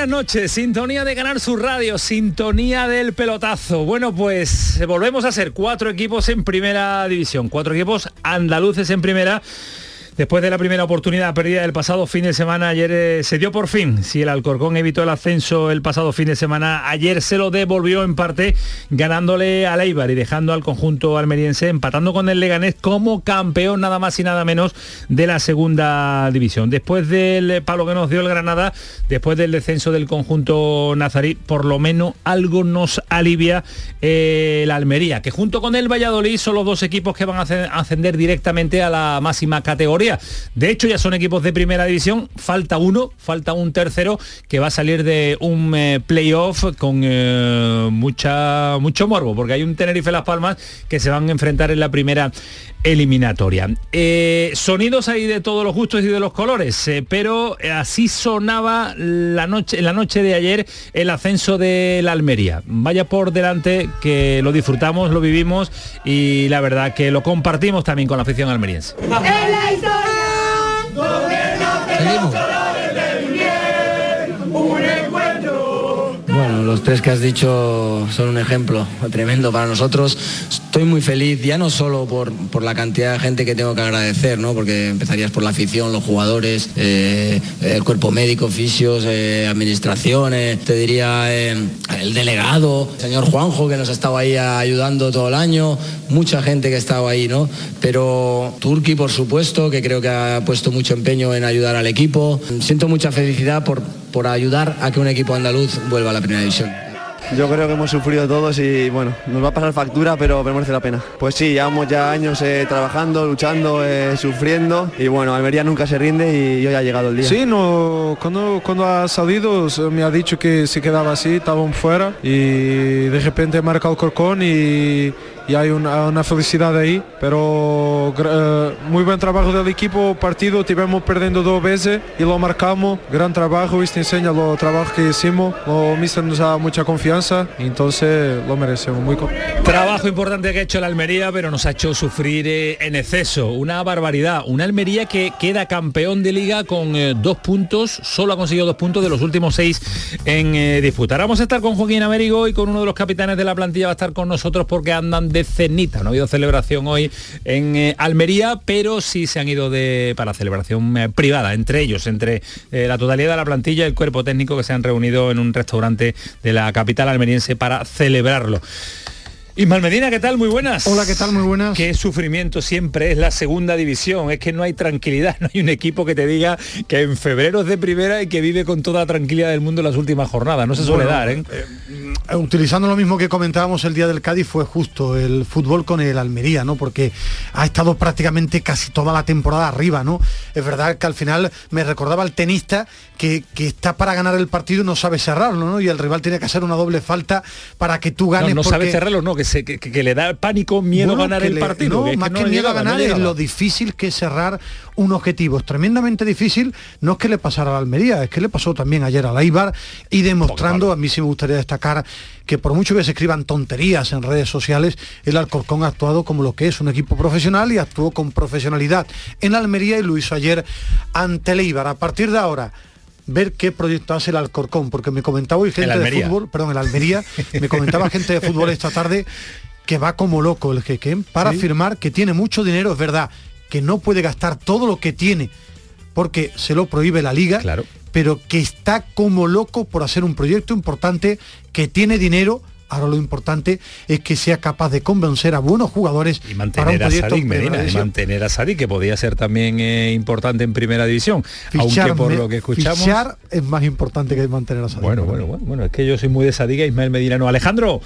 Buenas noches. Sintonía de ganar su radio, sintonía del pelotazo. Bueno, pues volvemos a ser cuatro equipos en primera división, cuatro equipos andaluces en primera. Después de la primera oportunidad perdida del pasado fin de semana, ayer eh, se dio por fin. Si el Alcorcón evitó el ascenso el pasado fin de semana, ayer se lo devolvió en parte ganándole al Eibar y dejando al conjunto almeriense empatando con el Leganés como campeón nada más y nada menos de la segunda división. Después del palo que nos dio el Granada, después del descenso del conjunto nazarí, por lo menos algo nos alivia eh, la Almería, que junto con el Valladolid son los dos equipos que van a ascend- ascender directamente a la máxima categoría. De hecho, ya son equipos de primera división, falta uno, falta un tercero que va a salir de un eh, playoff con eh, mucha, mucho morbo, porque hay un Tenerife Las Palmas que se van a enfrentar en la primera eliminatoria. Eh, sonidos ahí de todos los gustos y de los colores, eh, pero así sonaba la noche, en la noche de ayer el ascenso de la Almería. Vaya por delante que lo disfrutamos, lo vivimos y la verdad que lo compartimos también con la afición almeriense. Los tres que has dicho son un ejemplo tremendo para nosotros. Estoy muy feliz, ya no solo por, por la cantidad de gente que tengo que agradecer, ¿no? porque empezarías por la afición, los jugadores, eh, el cuerpo médico, fisios, eh, administraciones, te diría eh, el delegado, el señor Juanjo que nos ha estado ahí ayudando todo el año, mucha gente que ha estado ahí, ¿no? Pero Turki, por supuesto, que creo que ha puesto mucho empeño en ayudar al equipo. Siento mucha felicidad por, por ayudar a que un equipo andaluz vuelva a la primera división. Yo creo que hemos sufrido todos y bueno, nos va a pasar factura, pero, merece la pena. Pues sí, llevamos ya años eh, trabajando, luchando, eh, sufriendo y bueno, Almería nunca se rinde y hoy ha llegado el día. Sí, no, cuando, cuando ha salido me ha dicho que se quedaba así, estaban fuera y de repente marca el Corcón y, y hay una, una felicidad ahí, pero eh, muy buen trabajo del equipo, partido tivemos perdiendo dos veces y lo marcamos, gran trabajo, esto enseña lo trabajo que hicimos, lo mister nos da mucha confianza entonces lo merecemos, muy Trabajo importante que ha hecho la Almería, pero nos ha hecho sufrir eh, en exceso. Una barbaridad. Una Almería que queda campeón de liga con eh, dos puntos, solo ha conseguido dos puntos de los últimos seis en disputa. Vamos a estar con Joaquín Américo y con uno de los capitanes de la plantilla va a estar con nosotros porque andan de cenita. No ha habido celebración hoy en eh, Almería, pero sí se han ido de, para celebración eh, privada, entre ellos, entre eh, la totalidad de la plantilla y el cuerpo técnico que se han reunido en un restaurante de la capital almeriense para celebrarlo. Ismael Medina, ¿qué tal? Muy buenas. Hola, ¿qué tal? Muy buenas. Qué sufrimiento siempre es la segunda división. Es que no hay tranquilidad, no hay un equipo que te diga que en febrero es de primera y que vive con toda la tranquilidad del mundo las últimas jornadas. No se suele Bueno, dar, ¿eh? Eh, Utilizando lo mismo que comentábamos el día del Cádiz fue justo el fútbol con el Almería, ¿no? Porque ha estado prácticamente casi toda la temporada arriba, ¿no? Es verdad que al final me recordaba al tenista que, que está para ganar el partido y no sabe cerrarlo, ¿no? Y el rival tiene que hacer una doble falta para que tú No, ganes. no sabe porque- cerrarlo, no, que, se- que, que le da pánico, miedo Bueno, a ganar el le- partido. No, más que no miedo a llegaba, no ganar es lo difícil que es cerrar un objetivo. Es tremendamente difícil. No es que le pasara a la Almería, es que le pasó también ayer a la Ibar y demostrando, a mí sí me gustaría destacar que por mucho que se escriban tonterías en redes sociales, el Alcorcón ha actuado como lo que es un equipo profesional y actuó con profesionalidad en Almería y lo hizo ayer ante el Ibar. A partir de ahora, ver qué proyecto hace el Alcorcón, porque me comentaba hoy gente de fútbol, perdón, el Almería, me comentaba gente de fútbol esta tarde que va como loco el jeque para afirmar que tiene mucho dinero, es verdad, que no puede gastar todo lo que tiene porque se lo prohíbe la liga, Claro. Pero que está como loco por hacer un proyecto importante, que tiene dinero. Ahora lo importante es que sea capaz de convencer a buenos jugadores y para un mantener a Sadik Medina, y mantener a Sadik, que podía ser también eh, importante en primera división. Fichar, aunque por lo que escuchamos. fichar es más importante que mantener a Sadik. Bueno, bueno, bueno, bueno, es que yo soy muy de Sadik y Ismael Medina no. Alejandro,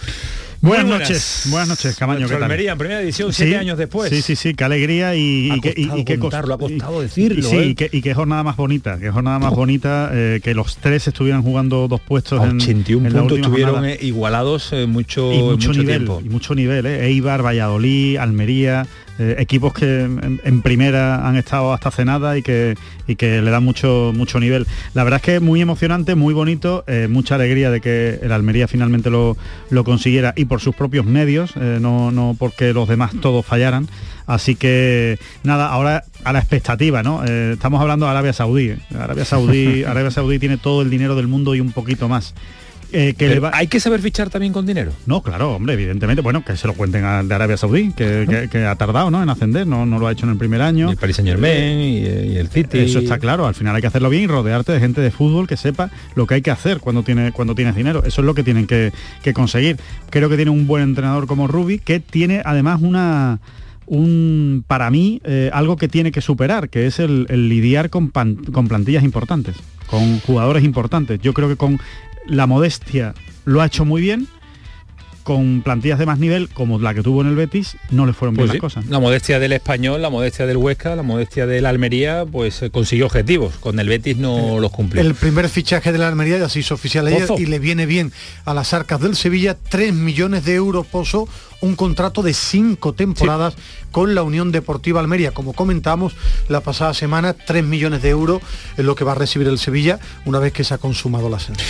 Buenas, noches, buenas noches, Camaño. ¿qué tal? Almería en primera edición, siete años después. Sí, sí, sí, qué alegría y, Ha y, que- y- qué ha costado y- decirlo, Sí, ¿eh? y, qué, y qué jornada más bonita, qué jornada más bonita eh, que los tres estuvieran jugando dos puestos en, 81 en la puntos estuvieron eh, igualados eh, mucho, mucho, mucho nivel, tiempo. y mucho nivel, ¿eh? Eibar, Valladolid, Almería, eh, equipos que en, en primera han estado hasta hace nada y que, y que le dan mucho, mucho nivel. La verdad es que es muy emocionante, muy bonito, eh, mucha alegría de que el Almería finalmente lo, lo consiguiera y por sus propios medios, eh, no, no porque los demás todos fallaran. Así que nada, ahora a la expectativa, ¿no? Eh, estamos hablando de Arabia Saudí. Arabia Saudí, Arabia Saudí tiene todo el dinero del mundo y un poquito más. Eh, que le va- Hay que saber fichar también con dinero. no, claro, hombre, evidentemente, bueno, que se lo cuenten a, de Arabia Saudí, que, que- que ha tardado ¿no? en ascender, no, no lo ha hecho en el primer año. El Paris Saint Germain y, eh, y el City. Eso está claro, al final hay que hacerlo bien y rodearte de gente de fútbol que sepa lo que hay que hacer cuando, tiene, cuando tienes dinero. Eso es lo que tienen que, que conseguir. Creo que tiene un buen entrenador como Rubi, que tiene además una un para mí eh, algo que tiene que superar, que es el, el lidiar con, pan- con plantillas importantes, con jugadores importantes. Yo creo que con la modestia lo ha hecho muy bien. Con plantillas de más nivel, como la que tuvo en el Betis, no le fueron bien Pues las sí, cosas. La modestia del español, la modestia del Huesca, la modestia del Almería, pues eh, consiguió objetivos. Con el Betis no los cumplió. El primer fichaje de la Almería ya se hizo oficial ayer y le viene bien a las arcas del Sevilla 3 millones de euros Pozo, un contrato de cinco temporadas con la Unión Deportiva Almería. Como comentamos la pasada semana, 3 millones de euros es lo que va a recibir el Sevilla una vez que se ha consumado la ascenso.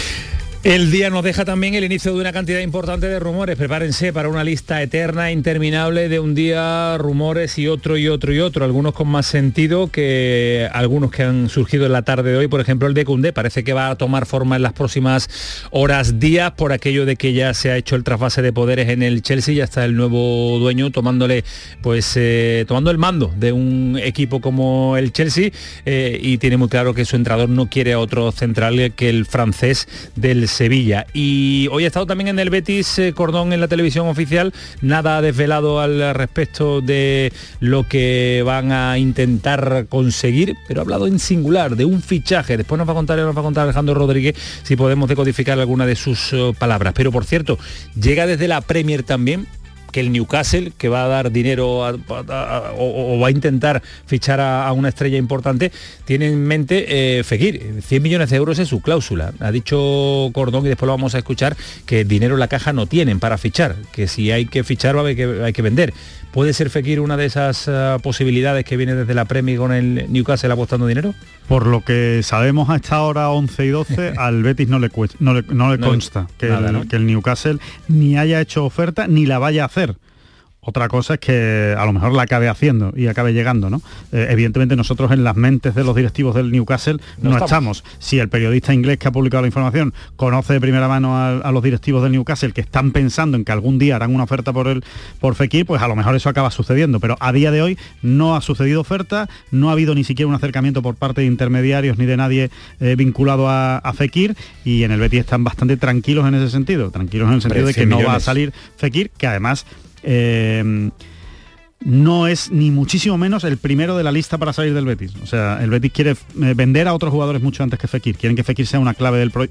El día nos deja también el inicio de una cantidad importante de rumores. Prepárense para una lista eterna, interminable, de un día rumores y otro y otro y otro. Algunos con más sentido que algunos que han surgido en la tarde de hoy. Por ejemplo, el de Cundé parece que va a tomar forma en las próximas horas, días, por aquello de que ya se ha hecho el trasvase de poderes en el Chelsea. Ya está el nuevo dueño tomándole, pues, eh, tomando el mando de un equipo como el Chelsea eh, y tiene muy claro que su entrenador no quiere a otro central que el francés del Sevilla. Y hoy ha estado también en el Betis eh, Cordón en la televisión oficial, nada desvelado al respecto de lo que van a intentar conseguir, pero ha hablado en singular de un fichaje. Después nos va a contar, nos va a contar Alejandro Rodríguez si podemos decodificar alguna de sus eh, palabras. Pero por cierto, llega desde la Premier también que el Newcastle, que va a dar dinero o, va a intentar fichar a, a una estrella importante, tiene en mente eh, Fekir. 100 millones de euros es su cláusula. Ha dicho Cordón, y después lo vamos a escuchar, que dinero en la caja no tienen para fichar, que si hay que fichar va a haber que, hay que vender. ¿Puede ser Fekir una de esas ah, posibilidades que viene desde la Premier con el Newcastle apostando dinero? Por lo que sabemos a esta hora 11 y 12, al Betis no le, no le, no le No le- consta que, nada, el, ¿no? que el Newcastle ni haya hecho oferta ni la vaya a hacer. Otra cosa es que a lo mejor la acabe haciendo y acabe llegando, ¿no? Eh, evidentemente nosotros en las mentes de los directivos del Newcastle no, No estamos. estamos. Si el periodista inglés que ha publicado la información conoce de primera mano a, a los directivos del Newcastle que están pensando en que algún día harán una oferta por el por Fekir, pues a lo mejor eso acaba sucediendo. Pero a día de hoy no ha sucedido oferta, no ha habido ni siquiera un acercamiento por parte de intermediarios ni de nadie eh, vinculado a, a Fekir y en el Betis están bastante tranquilos en ese sentido, tranquilos en el sentido de que 100 no va a salir Fekir, que además eh, no es ni muchísimo menos el primero de la lista para salir del Betis. O sea, el Betis quiere eh, vender a otros jugadores mucho antes que Fekir. Quieren que Fekir sea una clave del pro-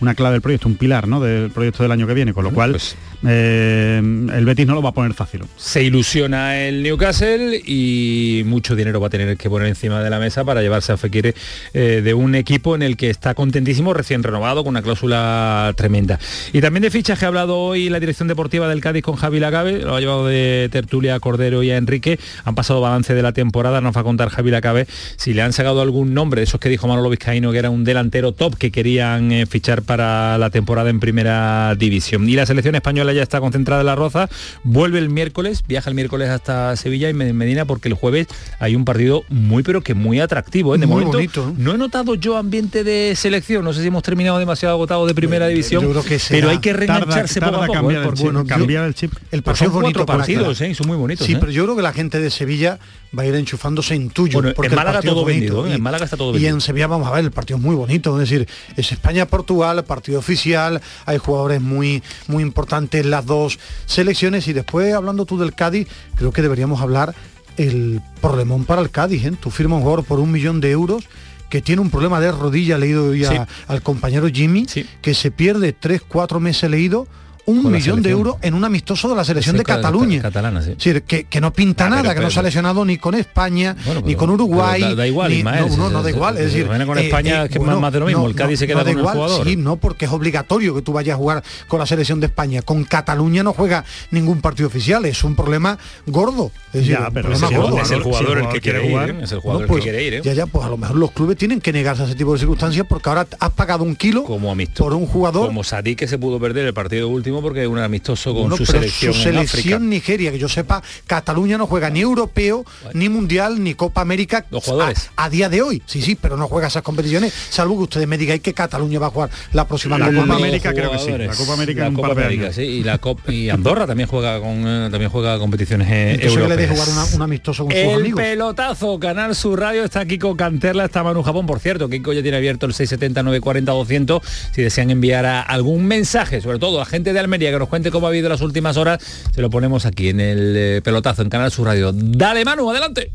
una clave del proyecto, un pilar, ¿no? Del proyecto del año que viene. Con lo cual pues- eh, el Betis no lo va a poner fácil. se ilusiona el Newcastle y mucho dinero va a tener que poner encima de la mesa para llevarse a Fekir eh, de un equipo en el que está contentísimo, recién renovado, con una cláusula tremenda. Y también de fichas que ha hablado hoy la dirección deportiva del Cádiz con Javi Lacabe, lo ha llevado de tertulia a Cordero y a Enrique, han pasado balance de la temporada, nos va a contar Javi Lacabe si le han sacado algún nombre, de esos que dijo Manolo Vizcaíno que era un delantero top que querían eh, fichar para la temporada en primera división. Y la selección española ya está concentrada en la Roza, vuelve el miércoles, viaja el miércoles hasta Sevilla y Medina porque el jueves hay un partido muy pero que muy atractivo. ¿eh? De Muy momento bonito, ¿no? no he notado yo ambiente de selección, no sé si hemos terminado demasiado agotados de primera división, yo creo que será- pero hay que reengancharse tarda poco a poco. cambiar, ¿eh? el chip, bueno, cambiar el chip. El partido son cuatro partidos, ¿eh? y son muy bonitos. Sí, ¿eh? pero yo creo que la gente de Sevilla va a ir enchufándose en tuyo. Bueno, porque en el Málaga partido es todo bonito. vendido, ¿eh? Y- En Málaga está todo Y vendido. en Sevilla vamos a ver, el partido es muy bonito. Es decir, es España-Portugal, partido oficial, hay jugadores muy, muy importantes en las dos selecciones. Y después, hablando tú del Cádiz, creo que deberíamos hablar el problemón para el Cádiz. ¿eh? Tú firmas un jugador por un millón de euros que tiene un problema de rodilla, leído ya Sí. al compañero Jimmy, Sí. que se pierde tres, cuatro meses leído un millón de euros en un amistoso de la selección de Cataluña. Catalana, sí. que, que, no pinta ah, nada, que no se ha lesionado ni con España, ni con Uruguay. Da, igual, no, no, da igual. Es decir, con España, eh, que es más, de lo mismo, el Cádiz se queda con el jugador. Sí, no, porque es obligatorio que tú vayas a jugar con la selección de España. Con Cataluña no juega ningún partido oficial, es un problema gordo. Es ya, pero es, el jugador el que quiere jugar, es el jugador el que pues, quiere ir. ¿eh? Ya, ya, pues a lo mejor los clubes tienen que negarse a ese tipo de circunstancias porque ahora has pagado un kilo como por un jugador. Como Sadik que se pudo perder el partido último porque es un amistoso con su selección. Su selección Nigeria, que yo sepa, Cataluña no juega ni europeo, ni mundial, ni Copa América los jugadores. A, día de hoy. Sí, sí, pero no juega esas competiciones, salvo que ustedes me digáis que Cataluña va a jugar la próxima la Copa América creo que sí. La Copa América, la Copa América sí, y la Copa y Andorra también juega con eh, también juega competiciones eh, europeas. le jugar un amistoso con el sus amigos. pelotazo, Canal Sur Radio está aquí con Canterla, está Manu Japón, por cierto, Kiko ya tiene abierto el 670 940 200 si desean enviar algún mensaje, sobre todo a gente de Almería que nos cuente cómo ha habido las últimas horas, se lo ponemos aquí en el eh, pelotazo en Canal Sur Radio. Dale Manu, adelante.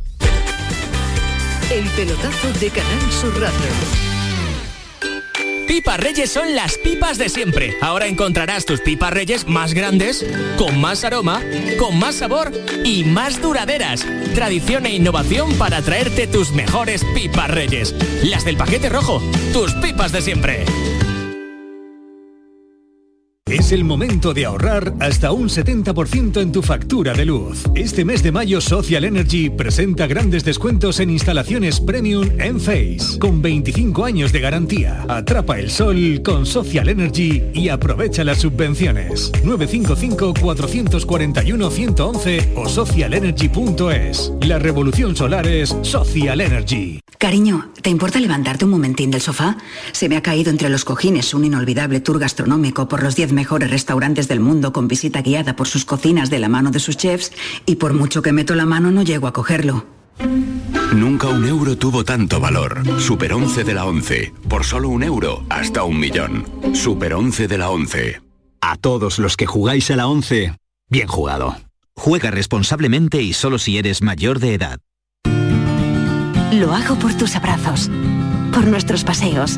El pelotazo de Canal Sur Radio. Pipas Reyes son las pipas de siempre. Ahora encontrarás tus pipas Reyes más grandes, con más aroma, con más sabor y más duraderas. Tradición e innovación para traerte tus mejores pipas Reyes. Las del paquete rojo, tus pipas de siempre. Es el momento de ahorrar hasta un 70% en tu factura de luz. Este mes de mayo Social Energy presenta grandes descuentos en instalaciones premium en Face, con 25 años de garantía. Atrapa el sol con Social Energy y aprovecha las subvenciones. 955-441-111 o socialenergy.es. La revolución solar es Social Energy. Cariño, ¿te importa levantarte un momentín del sofá? Se me ha caído entre los cojines un inolvidable tour gastronómico por los 10 mejores restaurantes del mundo con visita guiada por sus cocinas de la mano de sus chefs y por mucho que meto la mano no llego a cogerlo. Nunca un euro tuvo tanto valor. Super 11 de la 11. Por solo un euro, hasta un millón. Super 11 de la 11. A todos los que jugáis a la 11, bien jugado. Juega responsablemente y solo si eres mayor de edad. Lo hago por tus abrazos, por nuestros paseos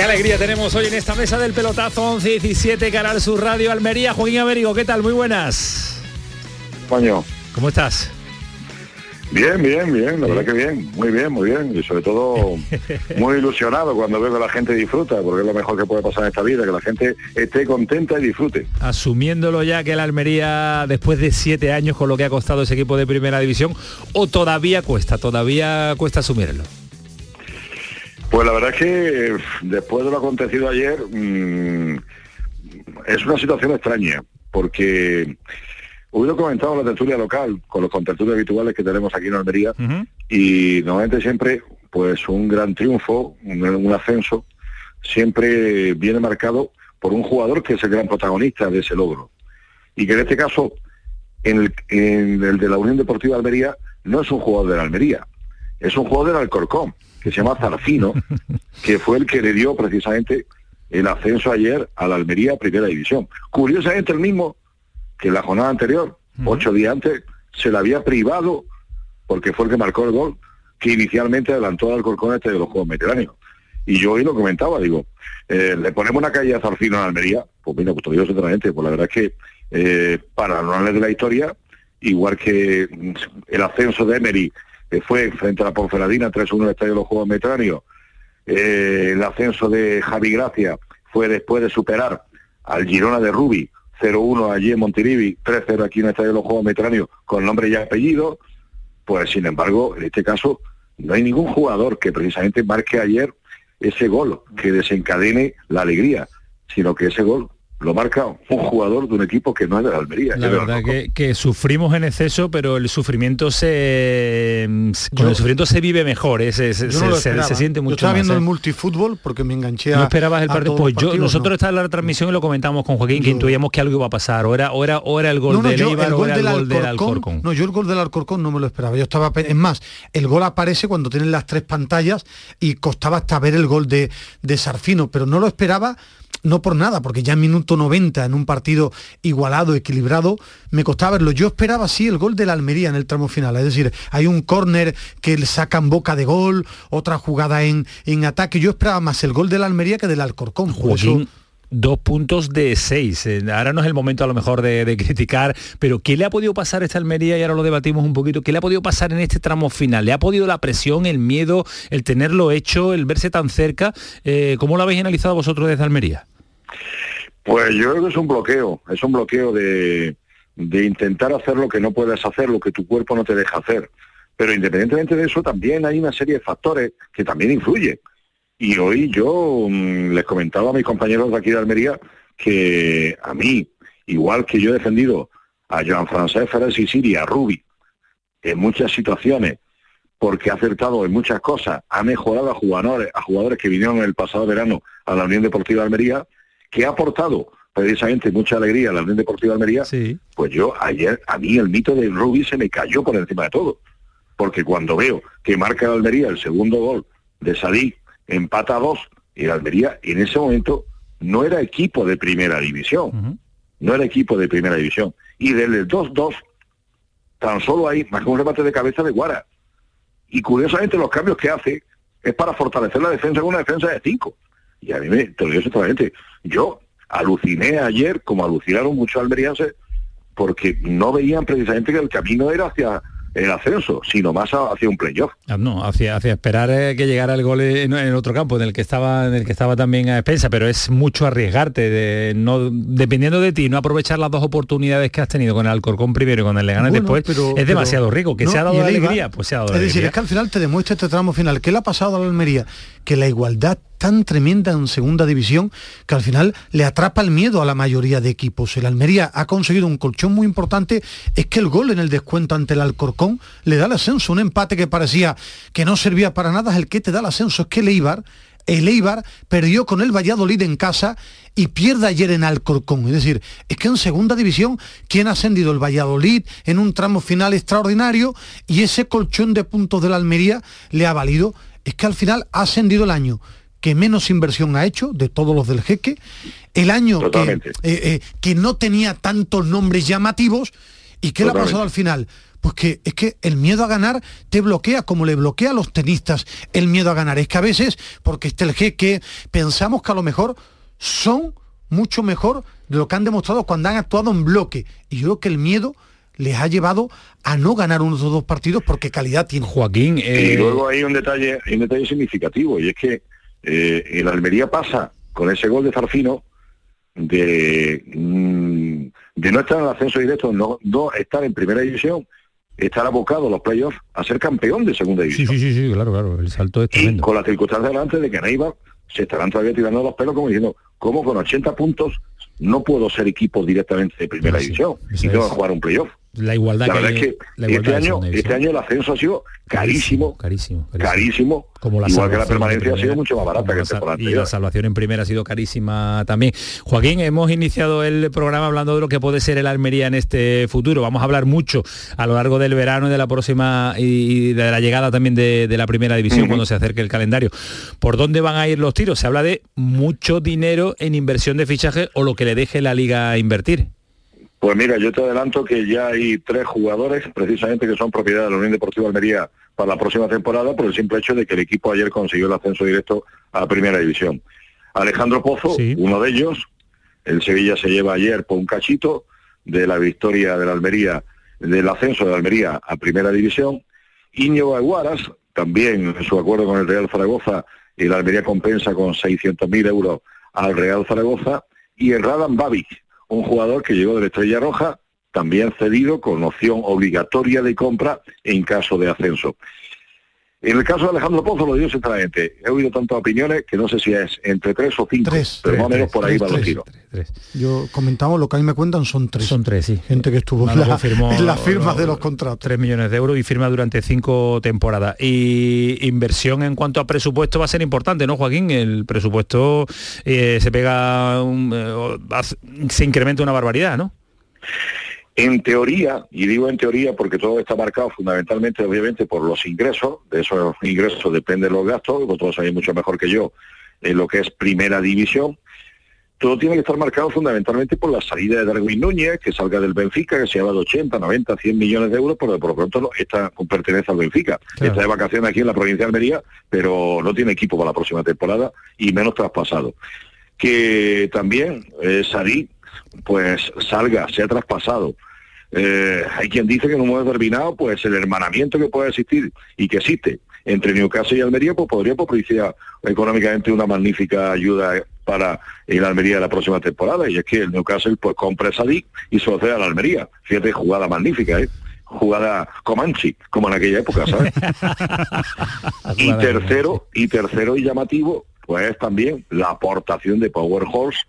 Qué alegría tenemos hoy en esta mesa del pelotazo 11-17 Canal Sur Radio Almería. Joaquín Américo, ¿qué tal? Muy buenas. Coño. ¿Cómo estás? Bien, bien, bien, la verdad que bien, muy bien, muy bien. Y sobre todo muy ilusionado cuando veo que la gente disfruta, porque es lo mejor que puede pasar en esta vida, que la gente esté contenta y disfrute. Asumiéndolo ya que la Almería, después de siete años con lo que ha costado ese equipo de primera división, o todavía cuesta, todavía cuesta asumirlo. Pues la verdad es que después de lo acontecido ayer mm, es una situación extraña, porque hubiera comentado la tertulia local con los contertulios habituales que tenemos aquí en Almería y normalmente siempre pues un gran triunfo, un, ascenso, siempre viene marcado por un jugador que es el gran protagonista de ese logro. Y que en este caso, en el, en el de la Unión Deportiva Almería, no es un jugador de la Almería, es un jugador del Alcorcón que se llama Zarfino, que fue el que le dio precisamente el ascenso ayer a la Almería Primera División. Curiosamente el mismo que en la jornada anterior, ocho días antes, se le había privado, porque fue el que marcó el gol, que inicialmente adelantó al Corcón este de los Juegos Mediterráneos. Y yo hoy lo comentaba, digo, eh, le ponemos una calle a Zarfino en Almería, pues mira, pues todavía sinceramente, pues la verdad es que eh, para hablar de la historia, igual que el ascenso de Emery que fue frente a la Ponferradina 3-1 en el Estadio de los Juegos Mediterráneos. Eh, el ascenso de Javi Gracia fue después de superar al Girona de Rubi 0-1 allí en Montilivi, 3-0 aquí en el Estadio de los Juegos Mediterráneos con nombre y apellido. Pues sin embargo, en este caso, no hay ningún jugador que precisamente marque ayer ese gol que desencadene la alegría, sino que ese gol lo marca un jugador de un equipo que no es de la Almería. La verdad que, sufrimos en exceso, pero el sufrimiento se con el sufrimiento se vive mejor, ¿eh? se, se, siente mucho. Yo estaba viendo el ¿eh? multifútbol porque me enganché a. No esperabas el partido. Pues yo, nosotros no. en la retransmisión y lo comentamos con Joaquín, que intuíamos que algo iba a pasar. O era, o era, o era el gol del Eibar o era el gol del Alcorcón. No, yo el gol del Alcorcón no me lo esperaba. Yo estaba. Es más, el gol aparece cuando tienen las tres pantallas y costaba hasta ver el gol de, de Sarfino, pero no lo esperaba no por nada, porque ya en minuto 90, en un partido igualado, equilibrado, me costaba verlo. Yo esperaba sí el gol de la Almería en el tramo final, es decir, hay un córner que le sacan boca de gol, otra jugada en, en ataque. Yo esperaba más el gol de la Almería que del Alcorcón. Dos puntos de seis. Eh, ahora no es el momento a lo mejor de, criticar, pero ¿qué le ha podido pasar a esta Almería? Y ahora lo debatimos un poquito. ¿Qué le ha podido pasar en este tramo final? ¿Le ha podido la presión, el miedo, el tenerlo hecho, el verse tan cerca? Eh, ¿Cómo lo habéis analizado vosotros desde Almería? Pues yo creo que es un bloqueo, es un bloqueo de, intentar hacer lo que no puedes hacer, lo que tu cuerpo no te deja hacer. Pero independientemente de eso, también hay una serie de factores que también influyen. Y hoy yo mm, les comentaba a mis compañeros de aquí de Almería que a mí, igual que yo he defendido a Joan Francés Ferrer y Siria, a Rubi, en muchas situaciones, porque ha acertado en muchas cosas, ha mejorado a jugadores, a jugadores que vinieron el pasado verano a la Unión Deportiva de Almería, que ha aportado precisamente mucha alegría a la Unión Deportiva de Almería, pues yo ayer, a mí el mito de Rubí se me cayó por encima de todo. Porque cuando veo que marca la Almería el segundo gol de Sadí, empata a dos, y la Almería en ese momento no era equipo de primera división. No era equipo de primera división. Y del 2-2, tan solo hay más que un remate de cabeza de Guara. Y curiosamente los cambios que hace es para fortalecer la defensa con una defensa de cinco. Y a mí me, te lo digo sinceramente, yo aluciné ayer, como alucinaron muchos almerienses, porque no veían precisamente que el camino era hacia el ascenso, sino más hacia un playoff. Ah, no, hacia, hacia esperar eh, que llegara el gol en, otro campo, en el que estaba, en el que estaba también a despensa, pero es mucho arriesgarte, de, no, dependiendo de ti, no aprovechar las dos oportunidades que has tenido con el Alcorcón primero y con el Leganés después, es demasiado rico. Que se ha dado alegría, pues se ha dado Es decir, es que al final te demuestra este tramo final. ¿Qué le ha pasado a la Almería? Que la igualdad tan tremenda en segunda división que al final le atrapa el miedo a la mayoría de equipos. El Almería ha conseguido un colchón muy importante, es que el gol en el descuento ante el Alcorcón le da el ascenso, un empate que parecía que no servía para nada, es el que te da el ascenso, es que el Eibar el Eibar perdió con el Valladolid en casa y pierde ayer en Alcorcón. Es decir, es que en segunda división, ¿quién ha ascendido? El Valladolid en un tramo final extraordinario y ese colchón de puntos de la Almería le ha valido. Es que al final ha ascendido el año que menos inversión ha hecho de todos los del jeque, el año que, eh, eh, que, no tenía tantos nombres llamativos y qué le ha pasado al final. Pues que es que el miedo a ganar te bloquea, como le bloquea a los tenistas el miedo a ganar. Es que a veces, porque este el jeque, pensamos que a lo mejor son mucho mejor de lo que han demostrado cuando han actuado en bloque. Y yo creo que el miedo les ha llevado a no ganar unos o dos partidos porque calidad tiene. Joaquín. Y eh, luego hay un detalle, hay un detalle significativo, y es que eh, el Almería pasa con ese gol de Zarfino de, mm, de no estar en el ascenso directo, no, no estar en primera división, estar abocado a los playoffs a ser campeón de segunda división. Sí, sí, sí, claro, claro, el salto es tremendo. con la circunstancia delante de que Neibar se estarán todavía tirando los pelos como diciendo, ¿cómo con 80 puntos no puedo ser equipo directamente de primera división y tengo que jugar un playoff? La igualdad la verdad es que este año este año el ascenso ha sido carísimo carísimo carísimo, Como la igual que la permanencia ha sido mucho más barata que la, y la salvación en primera ha sido carísima también. Joaquín hemos iniciado el programa hablando de lo que puede ser el Almería en este futuro. Vamos a hablar mucho a lo largo del verano y de la próxima y de la llegada también de, la primera división cuando se acerque el calendario. Por dónde van a ir los tiros se habla de mucho dinero en inversión de fichaje o lo que le deje la liga a invertir pues mira, yo te adelanto que ya hay tres jugadores precisamente que son propiedad de la Unión Deportiva Almería para la próxima temporada por el simple hecho de que el equipo ayer consiguió el ascenso directo a Primera División. Alejandro Pozo, uno de ellos, el Sevilla se lleva ayer por un cachito de la victoria de la Almería, del ascenso de la Almería a Primera División. Iñigo Aguaras, también en su acuerdo con el Real Zaragoza, y la Almería compensa con 600.000 euros al Real Zaragoza. Y el Radan Babic, un jugador que llegó de la Estrella Roja, también cedido con opción obligatoria de compra en caso de ascenso. En el caso de Alejandro Pozo lo digo sinceramente, he oído tantas opiniones que no sé si es entre tres o cinco, pero más o menos por ahí va los tiros. Yo comentamos lo que a mí me cuentan son tres. Son tres, sí. Gente que estuvo No, en, la- firmó- en las firmas de los contratos. 3 millones de euros y firma durante cinco temporadas. Y inversión en cuanto a presupuesto va a ser importante, ¿no, Joaquín? El presupuesto eh, se pega, un- eh, se incrementa una barbaridad, ¿no? En teoría, y digo en teoría porque todo está marcado fundamentalmente, obviamente, por los ingresos, de esos ingresos dependen los gastos, vosotros sabéis mucho mejor que yo en lo que es primera división, todo tiene que estar marcado fundamentalmente por la salida de Darwin Núñez, que salga del Benfica, que se habla de 80, 90, 100 millones de euros, pero por lo pronto no- esta pertenece al Benfica. Está de vacaciones aquí en la provincia de Almería, pero no tiene equipo para la próxima temporada y menos traspasado. Que también eh, Sarí, pues salga, sea traspasado. Eh, hay quien dice que en un momento determinado, pues el hermanamiento que puede existir y que existe entre Newcastle y Almería, pues podría propiciar económicamente una magnífica ayuda para el Almería de la próxima temporada. Y es que el Newcastle pues compra a Sadik y se lo a la Almería. Fíjate, jugada magnífica, ¿eh? Jugada Comanche, como en aquella época, ¿sabes? y tercero, y tercero y llamativo, pues también la aportación de Power Horse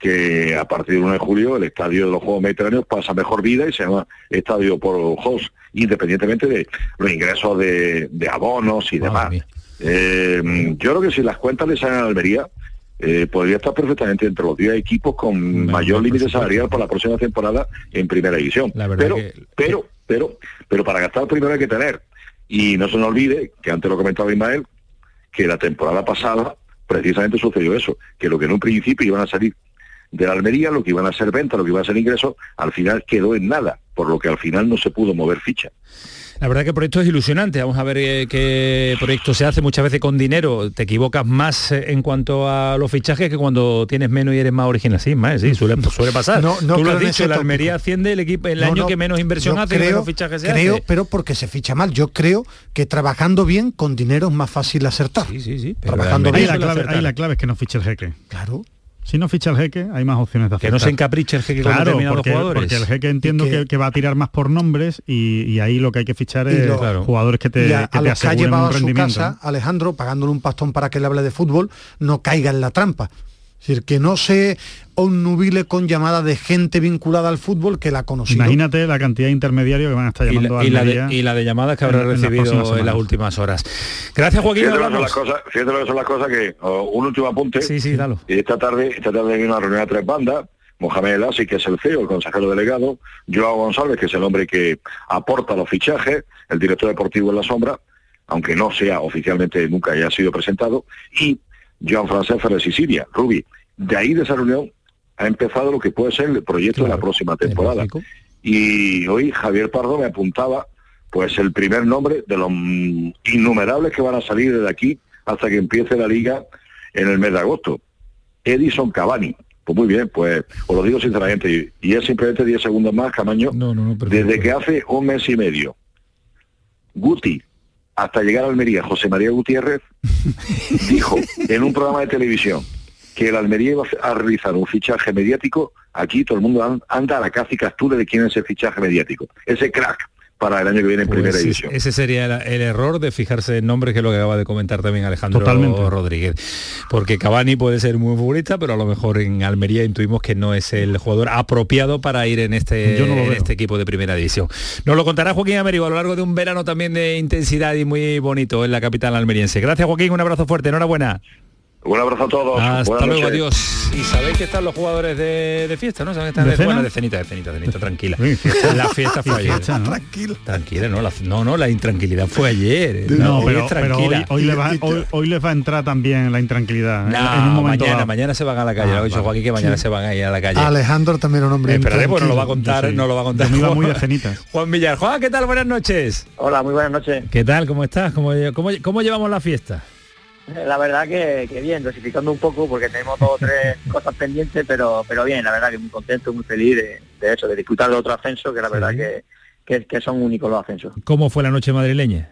que a partir del 1 de julio el estadio de los Juegos Mediterráneos pasa mejor vida y se llama Estadio por Host, independientemente de los ingresos de, de abonos y demás. Eh, yo creo que si las cuentas le salen a Almería, eh, podría estar perfectamente entre los 10 equipos con mayor límite salarial para la próxima temporada en primera división. verdad pero, que- pero, pero, pero para gastar primero hay que tener. Y no se nos olvide, que antes lo comentaba Ismael, que la temporada pasada precisamente sucedió eso, que lo que en un principio iban a salir de la Almería, lo que iban a ser venta, lo que iba a ser ingreso, al final quedó en nada, por lo que al final no se pudo mover ficha. La verdad que el proyecto es ilusionante. Vamos a ver eh, qué proyecto se hace muchas veces con dinero. Te equivocas más eh, en cuanto a los fichajes que cuando tienes menos y eres más original. Sí, más, sí, suele, suele pasar. No- no Tú lo has dicho, la tópico. Almería asciende el equipo el No, año no, que menos inversión hace, creo, menos fichajes se creo, hace. pero porque se ficha mal. Yo creo que trabajando bien con dinero es más fácil acertar. Sí, sí, sí. Trabajando ahí, bien. la clave, ahí la clave es que no fiche el jeque. Claro. Si no ficha el jeque, hay más opciones de Que no se encapriche el jeque con claro, determinados porque, jugadores. porque el jeque entiendo que- va a tirar más por nombres y, y ahí lo que hay que fichar es lo- claro, jugadores que te, Y a, que a te los que ha aseguren llevado un a su casa, Alejandro, pagándole un pastón para que le hable de fútbol, no caiga en la trampa. Es decir, que no se obnubile con llamadas de gente vinculada al fútbol que la ha conocido. Imagínate la cantidad de intermediarios que van a estar y llamando la, a y la de, y la de llamadas que habrá en- en las recibido en, las últimas horas. Gracias, Joaquín. Fíjate lo que son hablamos. las cosas, fíjate lo que son las cosas que, oh, un último apunte. Sí, sí, dalo. Esta tarde, esta tarde hay una reunión de tres bandas. Mohamed El Asi, que es el CEO, el consejero delegado, Joao González, que es el hombre que aporta los fichajes, el director deportivo en la sombra, aunque no sea oficialmente, nunca haya sido presentado, y Joan Francés Ferrer Sicilia, Rubi. De ahí de esa reunión ha empezado lo que puede ser el proyecto de la próxima temporada. Y hoy Javier Pardo me apuntaba pues el primer nombre de los innumerables que van a salir desde aquí hasta que empiece la liga en el mes de agosto. Edison Cavani. Pues muy bien, pues os lo digo sinceramente, y, es simplemente 10 segundos más, Camaño, desde que hace un mes y medio, Guti, hasta llegar a Almería, José María Gutiérrez, dijo en un programa de televisión que el Almería iba a realizar un fichaje mediático, aquí todo el mundo an- anda a la caza y captura de quién es el fichaje mediático. Ese crack para el año que viene en Pues primera división. ese sería el, el error de fijarse en nombres, que es lo que acaba de comentar también Alejandro Totalmente. Rodríguez. Porque Cavani puede ser muy futbolista, pero a lo mejor en Almería intuimos que no es el jugador apropiado para ir en este, Yo no lo en veo. este equipo de primera división. Nos lo contará Joaquín Américo a lo largo de un verano también de intensidad y muy bonito en la capital almeriense. Gracias Joaquín, un abrazo fuerte, enhorabuena. Un abrazo a todos. Hasta Buenas luego, noches. adiós. Y sabéis que están los jugadores de, de fiesta, ¿no? ¿Saben que están ¿De de, bueno, de cenita, de cenita, de cenita, tranquila. Sí, fiesta. La fiesta fue ayer. fiesta, ¿no? Tranquilo. Tranquila, no, la, no, no, la intranquilidad fue ayer. No, hoy pero, es pero hoy, tranquila. hoy le va, hoy, hoy les va a entrar también la intranquilidad. en- No, en un momento mañana, dado. mañana se van a la calle. Ah, lo ha dicho vale. Joaquín que mañana Sí. se van a ir a la calle. Alejandro también un hombre Esperaré, pues no lo va a contar, no lo va a contar. Yo me iba Juan- muy de cenitas. Juan Villar. Juan, ¿qué tal? Buenas noches. Hola, muy buenas noches. ¿Qué tal? ¿Cómo estás? ¿Cómo, cómo, cómo llevamos la fiesta? La verdad que, que bien, dosificando un poco porque tenemos dos o tres cosas pendientes, pero pero bien, la verdad que muy contento, muy feliz de, de eso, de disfrutar de otro ascenso, que la verdad que, que, que son únicos los ascensos. ¿Cómo fue la noche madrileña?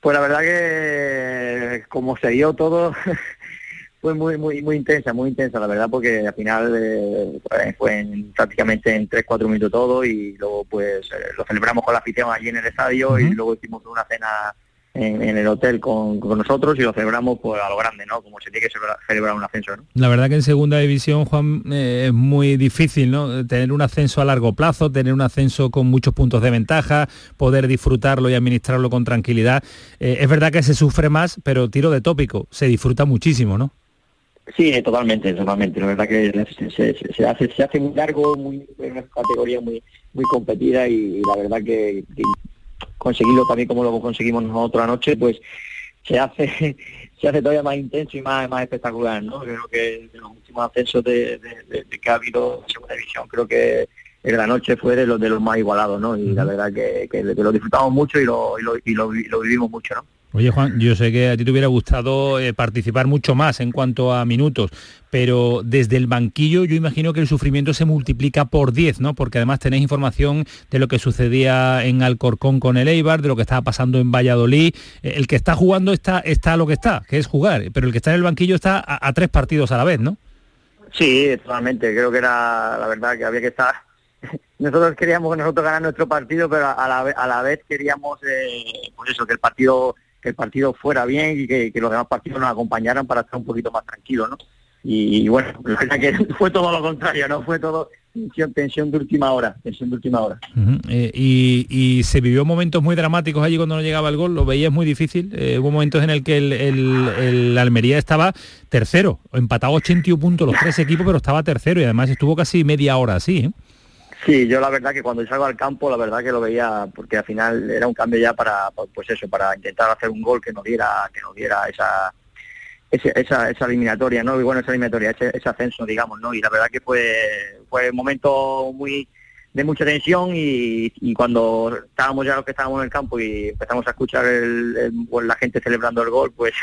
Pues la verdad que como se dio todo, fue muy muy muy intensa, muy intensa, la verdad, porque al final eh, fue, en, prácticamente en 3-4 minutos todo y luego pues eh, lo celebramos con la afición allí en el estadio y luego hicimos una cena en, el hotel con, nosotros y lo celebramos pues, a lo grande, ¿no? Como se tiene que celebrar, un ascenso, ¿no? La verdad que en segunda división, Juan, eh, es muy difícil, ¿no? Tener un ascenso a largo plazo, tener un ascenso con muchos puntos de ventaja, poder disfrutarlo y administrarlo con tranquilidad. es verdad que se sufre más, pero tiro de tópico, se disfruta muchísimo, ¿no? Sí, totalmente, totalmente. La verdad que se, hace se hace muy largo, muy una categoría muy muy competida y, la verdad que, conseguirlo también como lo conseguimos nosotros anoche, pues se hace se hace todavía más intenso y más más espectacular, ¿no? Creo que en los últimos ascensos de, que ha habido en segunda división, creo que de la noche fue de los de los más igualados, ¿no? Y la verdad que, lo disfrutamos mucho y lo, y lo, y lo vivimos mucho, ¿no? Oye Juan, yo sé que a ti te hubiera gustado eh, participar mucho más en cuanto a minutos, pero desde el banquillo yo imagino que el sufrimiento se multiplica por 10, ¿no? Porque además tenéis información de lo que sucedía en Alcorcón con el Eibar, de lo que estaba pasando en Valladolid. Eh, el que está jugando está, está lo que está, que es jugar, pero el que está en el banquillo está a, tres partidos a la vez, ¿no? Sí, totalmente. Creo que era la verdad que había que estar nosotros queríamos nosotros ganar nuestro partido, pero a la, a la vez queríamos, eh, pues eso, que el partido que el partido fuera bien y que, los demás partidos nos acompañaran para estar un poquito más tranquilos, ¿no? Y, bueno, la verdad que fue todo lo contrario, ¿no? Fue todo tensión, de última hora, tensión de última hora. Eh, y, se vivió momentos muy dramáticos allí cuando no llegaba el gol, lo veías muy difícil. Eh, hubo momentos en el que el, el, Almería estaba tercero, empatado 81 puntos los tres equipos, pero estaba tercero y además estuvo casi media hora así, ¿eh? Sí, yo la verdad que cuando salgo al campo, la verdad que lo veía, porque al final era un cambio ya para, pues eso, para intentar hacer un gol que nos diera, que nos diera esa, esa, esa eliminatoria, ¿no? Y bueno, esa eliminatoria, ese, ascenso, digamos, ¿no? Y la verdad que fue, fue un momento muy de mucha tensión y, cuando estábamos ya los que estábamos en el campo y empezamos a escuchar pues, la gente celebrando el gol, pues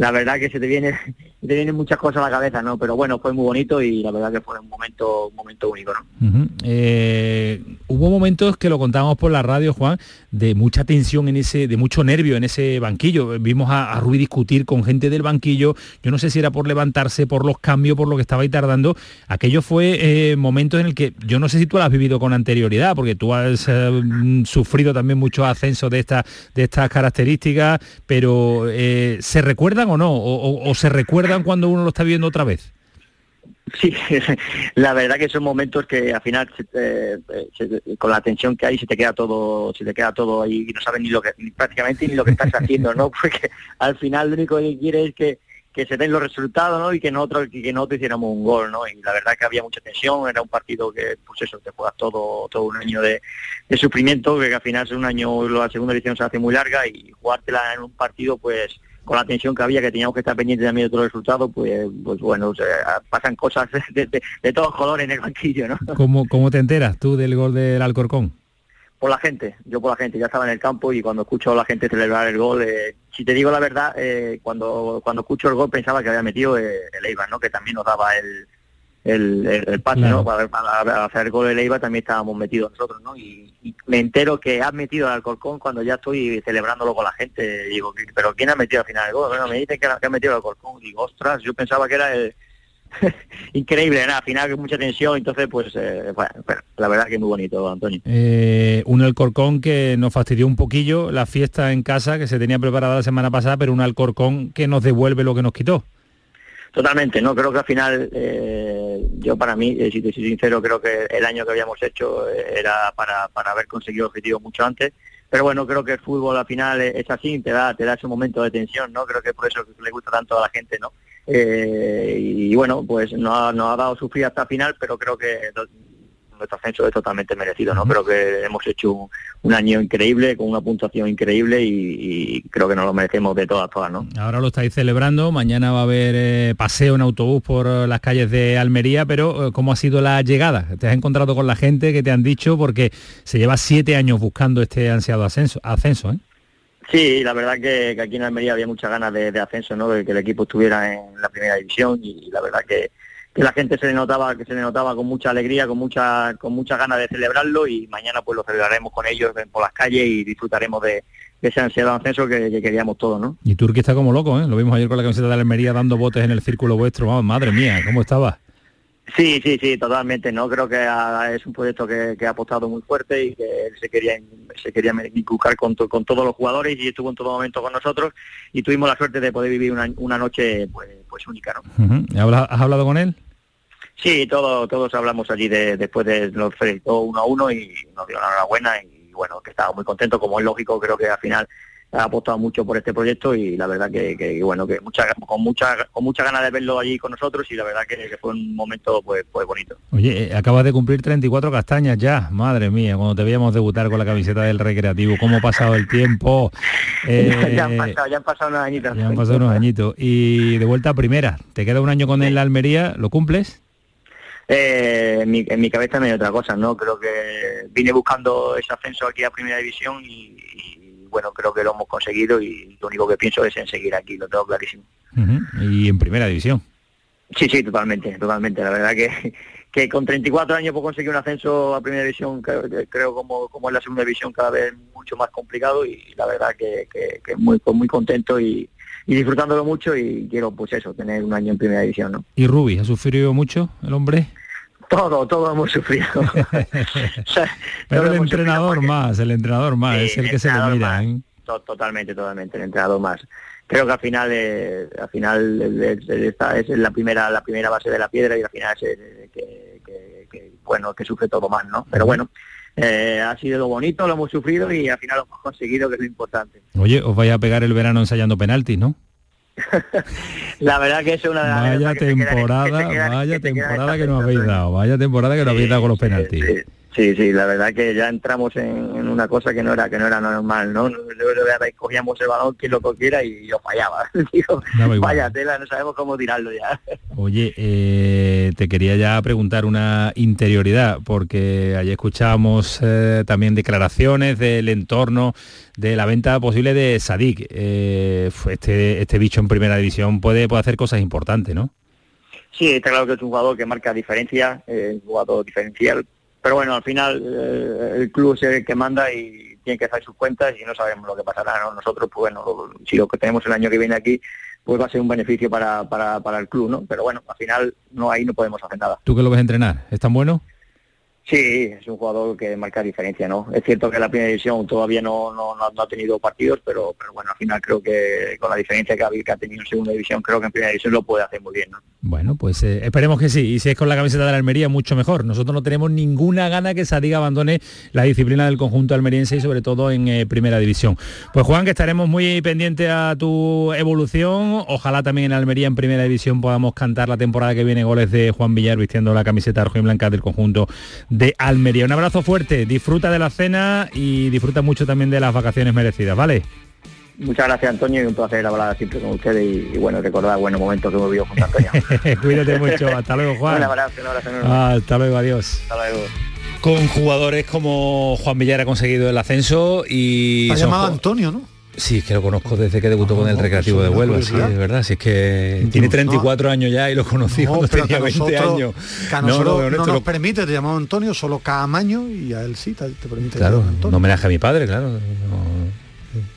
la verdad que se te viene te vienen muchas cosas a la cabeza, ¿no? Pero bueno, fue muy bonito y la verdad que fue un momento un momento único, ¿no? Eh, hubo momentos que lo contábamos por la radio, Juan, de mucha tensión en ese, de mucho nervio en ese banquillo. Vimos a, a Rui discutir con gente del banquillo. Yo no sé si era por levantarse, por los cambios, por lo que estaba ahí tardando. Aquello fue eh, momentos en el que yo no sé si tú lo has vivido con anterioridad, porque tú has eh, sufrido también muchos ascensos de estas de estas características, pero ¿se recuerdan o no? o se recuerdan cuando uno lo está viendo otra vez? Sí, la verdad que son momentos que al final con la tensión que hay se te queda todo, se te queda todo ahí y no sabes ni lo que prácticamente ni lo que estás haciendo, ¿no? Porque al final lo único que quieres es que, que se den los resultados, ¿no? Y que nosotros que nosotros hiciéramos un gol, ¿no? Y la verdad que había mucha tensión, era un partido que pues eso, te juegas todo todo un año de, de sufrimiento, que al final es un año la segunda edición se hace muy larga y jugártela en un partido pues con la tensión que había, que teníamos que estar pendientes también de el resultado, pues, pues bueno, pasan cosas de, todos colores en el banquillo, ¿no? ¿Cómo, ¿Cómo te enteras tú del gol del Alcorcón? Por la gente, yo por la gente, ya estaba en el campo y cuando escucho a la gente celebrar el gol, eh, si te digo la verdad, eh, cuando cuando escucho el gol pensaba que había metido eh, el Eibar, ¿no? Que también nos daba el, el, el, pase, ¿no? Para, hacer el gol de Leiva también estábamos metidos nosotros, ¿no? Y, me entero que has metido al Alcorcón cuando ya estoy celebrándolo con la gente. digo, ¿pero quién ha metido al final el gol? Bueno, me dicen que, ha metido al Alcorcón. digo, ostras, yo pensaba que era el... increíble, nada, al final mucha tensión, entonces pues eh, bueno, la verdad que es muy bonito, Antonio. Eh, un Alcorcón que nos fastidió un poquillo la fiesta en casa que se tenía preparada la semana pasada, pero un Alcorcón que nos devuelve lo que nos quitó. Totalmente, no creo que al final, eh, yo para mí, eh, si te soy sincero, creo que el año que habíamos hecho eh, era para, para haber conseguido objetivos mucho antes, pero bueno, creo que el fútbol al final es así, te da, te da ese momento de tensión, ¿no? Creo que por eso le gusta tanto a la gente, ¿no? y, bueno, pues no, no ha dado sufrir hasta el final, pero creo que nuestro ascenso es totalmente merecido, ¿no? Creo que hemos hecho un, año increíble, con una puntuación increíble y, creo que nos lo merecemos de todas, todas, ¿no? Ahora lo estáis celebrando, mañana va a haber eh, paseo en autobús por las calles de Almería, pero eh, ¿cómo ha sido la llegada? ¿Te has encontrado con la gente que te han dicho? Porque se lleva siete años buscando este ansiado ascenso, ascenso ¿eh? Sí, la verdad que, aquí en Almería había muchas ganas de, ascenso, ¿no? De que el equipo estuviera en la primera división y la verdad que que la gente se le notaba que se le notaba con mucha alegría con mucha con muchas ganas de celebrarlo y mañana pues lo celebraremos con ellos por las calles y disfrutaremos de, ese ansiado ascenso que, que queríamos todos, ¿no? Y Turquía está como loco, ¿eh? Lo vimos ayer con la camiseta de Almería dando botes en el círculo vuestro. Vamos, madre mía, ¿cómo estaba? Sí, sí, sí, totalmente. No creo que ah, es un proyecto que, que ha apostado muy fuerte y que él se quería se quería inculcar con, to- con todos los jugadores y estuvo en todo momento con nosotros y tuvimos la suerte de poder vivir una, una noche pues, pues única, ¿no? Ujú. ¿Habla- ¿Has hablado con él? Sí, todo, todos hablamos allí de, después de los felicitó uno a uno y nos dio la enhorabuena y bueno, que estaba muy contento, como es lógico, creo que al final ha apostado mucho por este proyecto y la verdad que, que, bueno, que mucha, con mucha, con mucha ganas de verlo allí con nosotros y la verdad que, que fue un momento pues, pues bonito. Oye, eh, acabas de cumplir 34 castañas ya, madre mía, cuando te veíamos debutar con la camiseta del Recreativo, cómo ha pasado el tiempo. Eh, ya, han pasado, ya han pasado unos añitos. ya han pasado unos añitos. Y de vuelta a primera, te queda un año con el Almería, ¿lo cumples? Eh, en, mi, en mi cabeza no hay otra cosa, ¿no? Creo que vine buscando ese ascenso aquí a Primera División y, bueno, creo que lo hemos conseguido y lo único que pienso es en seguir aquí, lo tengo clarísimo. Ujú. Y en primera división. Sí, sí, totalmente, totalmente. La verdad que, que con 34 años puedo conseguir un ascenso a Primera División, creo, creo como, como es la Segunda División cada vez mucho más complicado y la verdad que, que, que muy, muy contento y, y disfrutándolo mucho y quiero pues eso, tener un año en Primera División, ¿no? ¿Y Rubi, ha sufrido mucho el hombre? Todo, todo hemos sufrido. Pero el entrenador más, el entrenador más, Sí, es el el que se le mira. ¿eh? To- totalmente, totalmente, el entrenador más. Creo que al final, eh, al final es, es- esta es la primera, la primera base de la piedra y al final es el que, que- que, bueno, que sufre todo más, ¿no? Pero bueno, eh, ha sido lo bonito, lo hemos sufrido y al final lo hemos conseguido, que es lo importante. Oye, os vais a pegar el verano ensayando penaltis, ¿no? La verdad que es una de las Vaya que quedan- temporada, vaya que quedan temporada que nos habéis dado, vaya temporada que nos habéis dado con los penaltis. Sí, sí, la verdad que ya entramos en, en una cosa que no era que no era normal, ¿no? Cogíamos el balón quien lo cogiera y yo fallaba. Digo, vaya tela, no sabemos cómo tirarlo ya. Oye, eh, te quería ya preguntar una interioridad, porque ayer escuchábamos eh, también declaraciones del entorno de la venta posible de Sadik. Eh, este, este bicho en primera división puede, puede hacer cosas importantes, ¿no? Sí, está claro que es un jugador que marca diferencia, eh, un jugador diferencial, pero bueno, al final eh, el club es el que manda y tiene que hacer sus cuentas y no sabemos lo que pasará, ¿no? Nosotros, pues bueno, si lo que tenemos el año que viene aquí, pues va a ser un beneficio para, para, para el club, ¿no? Pero bueno, al final no ahí no podemos hacer nada. ¿Tú que lo ves entrenar? ¿Es tan bueno? Sí, es un jugador que marca diferencia, ¿no? Es cierto que la primera división todavía no, no, no- ha tenido partidos, pero, pero bueno, al final creo que con la diferencia que ha, tenido en segunda división, creo que en primera división lo puede hacer muy bien, ¿no? Bueno, pues eh, esperemos que sí. Y si es con la camiseta de la Almería, mucho mejor. Nosotros no tenemos ninguna gana que Sadik abandone la disciplina del conjunto almeriense y sobre todo en eh, primera división. Pues Juan, que estaremos muy pendientes a tu evolución. Ojalá también en Almería en primera división podamos cantar la temporada que viene goles de Juan Villar vistiendo la camiseta roja y blanca del conjunto de Almería. Un abrazo fuerte, disfruta de la cena y disfruta mucho también de las vacaciones merecidas, ¿vale? Muchas gracias Antonio y un placer hablar siempre con ustedes y, y bueno, recordar buenos momentos que hemos vivido junto a Antonio. Cuídate mucho, hasta luego Juan. un abrazo, un abrazo enorme. Hasta luego, adiós. Hasta luego. Con jugadores como Juan Villar ha conseguido el ascenso y... Son llamado Antonio, ¿no? Sí, es que lo conozco desde que debutó con el Recreativo de es una Huelva, sí, es verdad, si es que tiene 34 años ya y lo conocí No, cuando tenía que a 20 nosotros- años. Que a No, no, nosotros no, nos lo- permite, te llamamos Antonio, solo Camaño y a él sí te, te permite Claro, un homenaje a mi padre, claro.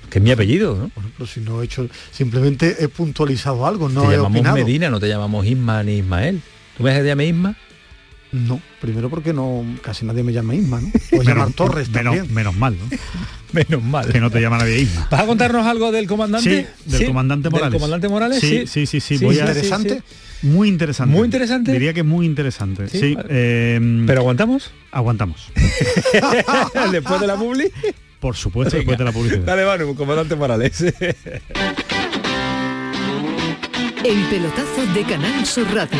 que es mi apellido, ¿no? Pero si no he hecho, simplemente he puntualizado algo, no te he llamamos opinado. Medina, no te llamamos Isma ni Ismael. ¿Tú ves que te llame Isma? No, primero porque no casi nadie me llama Isma, ¿no? O llamar Torres menos, también. menos mal, ¿no? Menos mal. Que no te llama nadie Isma. ¿Vas a contarnos algo del comandante? Sí, del comandante Morales. ¿Del comandante Morales? Sí, sí, sí, sí. Sí, voy a- interesante. Muy interesante. Muy interesante. Diría que muy interesante. Sí, Sí. vale. eh, ¿Pero aguantamos? Aguantamos. Después de la publi. Por supuesto, después de la publicidad. Dale, Manu, comandante Morales. El pelotazo de Canal Sur Radio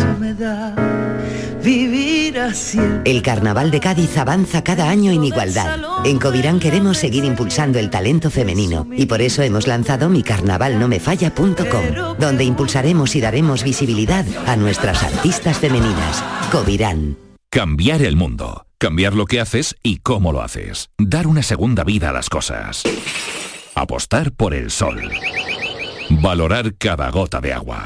me da vivir así. El Carnaval de Cádiz avanza cada año en igualdad. En Covirán queremos seguir impulsando el talento femenino y por eso hemos lanzado micarnavalnomefalla.com, donde impulsaremos y daremos visibilidad a nuestras artistas femeninas. Covirán. Cambiar el mundo. Cambiar lo que haces y cómo lo haces. Dar una segunda vida a las cosas. Apostar por el sol. Valorar cada gota de agua.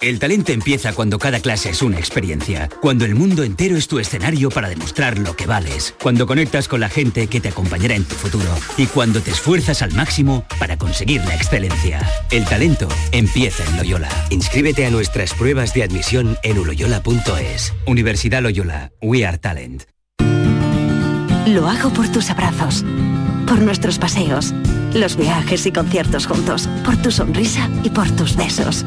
El talento empieza cuando cada clase es una experiencia, cuando el mundo entero es tu escenario para demostrar lo que vales, cuando conectas con la gente que te acompañará en tu futuro y cuando te esfuerzas al máximo para conseguir la excelencia. El talento empieza en Loyola. Inscríbete a nuestras pruebas de admisión en uloyola.es. Universidad Loyola, We Are Talent. Lo hago por tus abrazos, por nuestros paseos, los viajes y conciertos juntos, por tu sonrisa y por tus besos.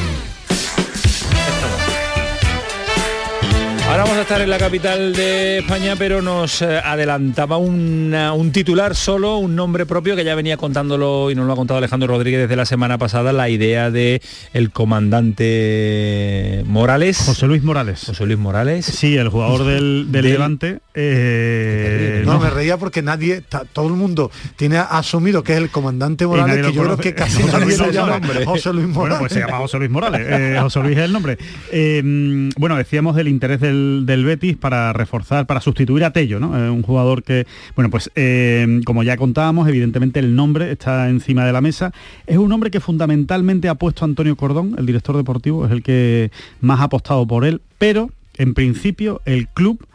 Ahora vamos a estar en la capital de España, pero nos eh, adelantaba una- un titular solo, un nombre propio que ya venía contándolo y nos lo ha contado Alejandro Rodríguez desde la semana pasada, la idea de el comandante Morales. José Luis Morales. José Luis Morales. Sí, el jugador del, del Del- Levante. eh, No, me reía porque nadie, todo el mundo tiene asumido que es el comandante Morales, nadie que yo creo que casi José nadie Luis lo es el llama nombre. José Luis Morales. Bueno, pues se llama José Luis Morales. Eh, José Luis es el nombre. Eh, bueno, decíamos del interés del, del Betis para reforzar, para sustituir a Tello, ¿no? Eh, un jugador que, bueno, pues eh, como ya contábamos, evidentemente el nombre está encima de la mesa. Es un hombre que fundamentalmente ha puesto Antonio Cordón, el director deportivo, es el que más ha apostado por él, pero en principio el club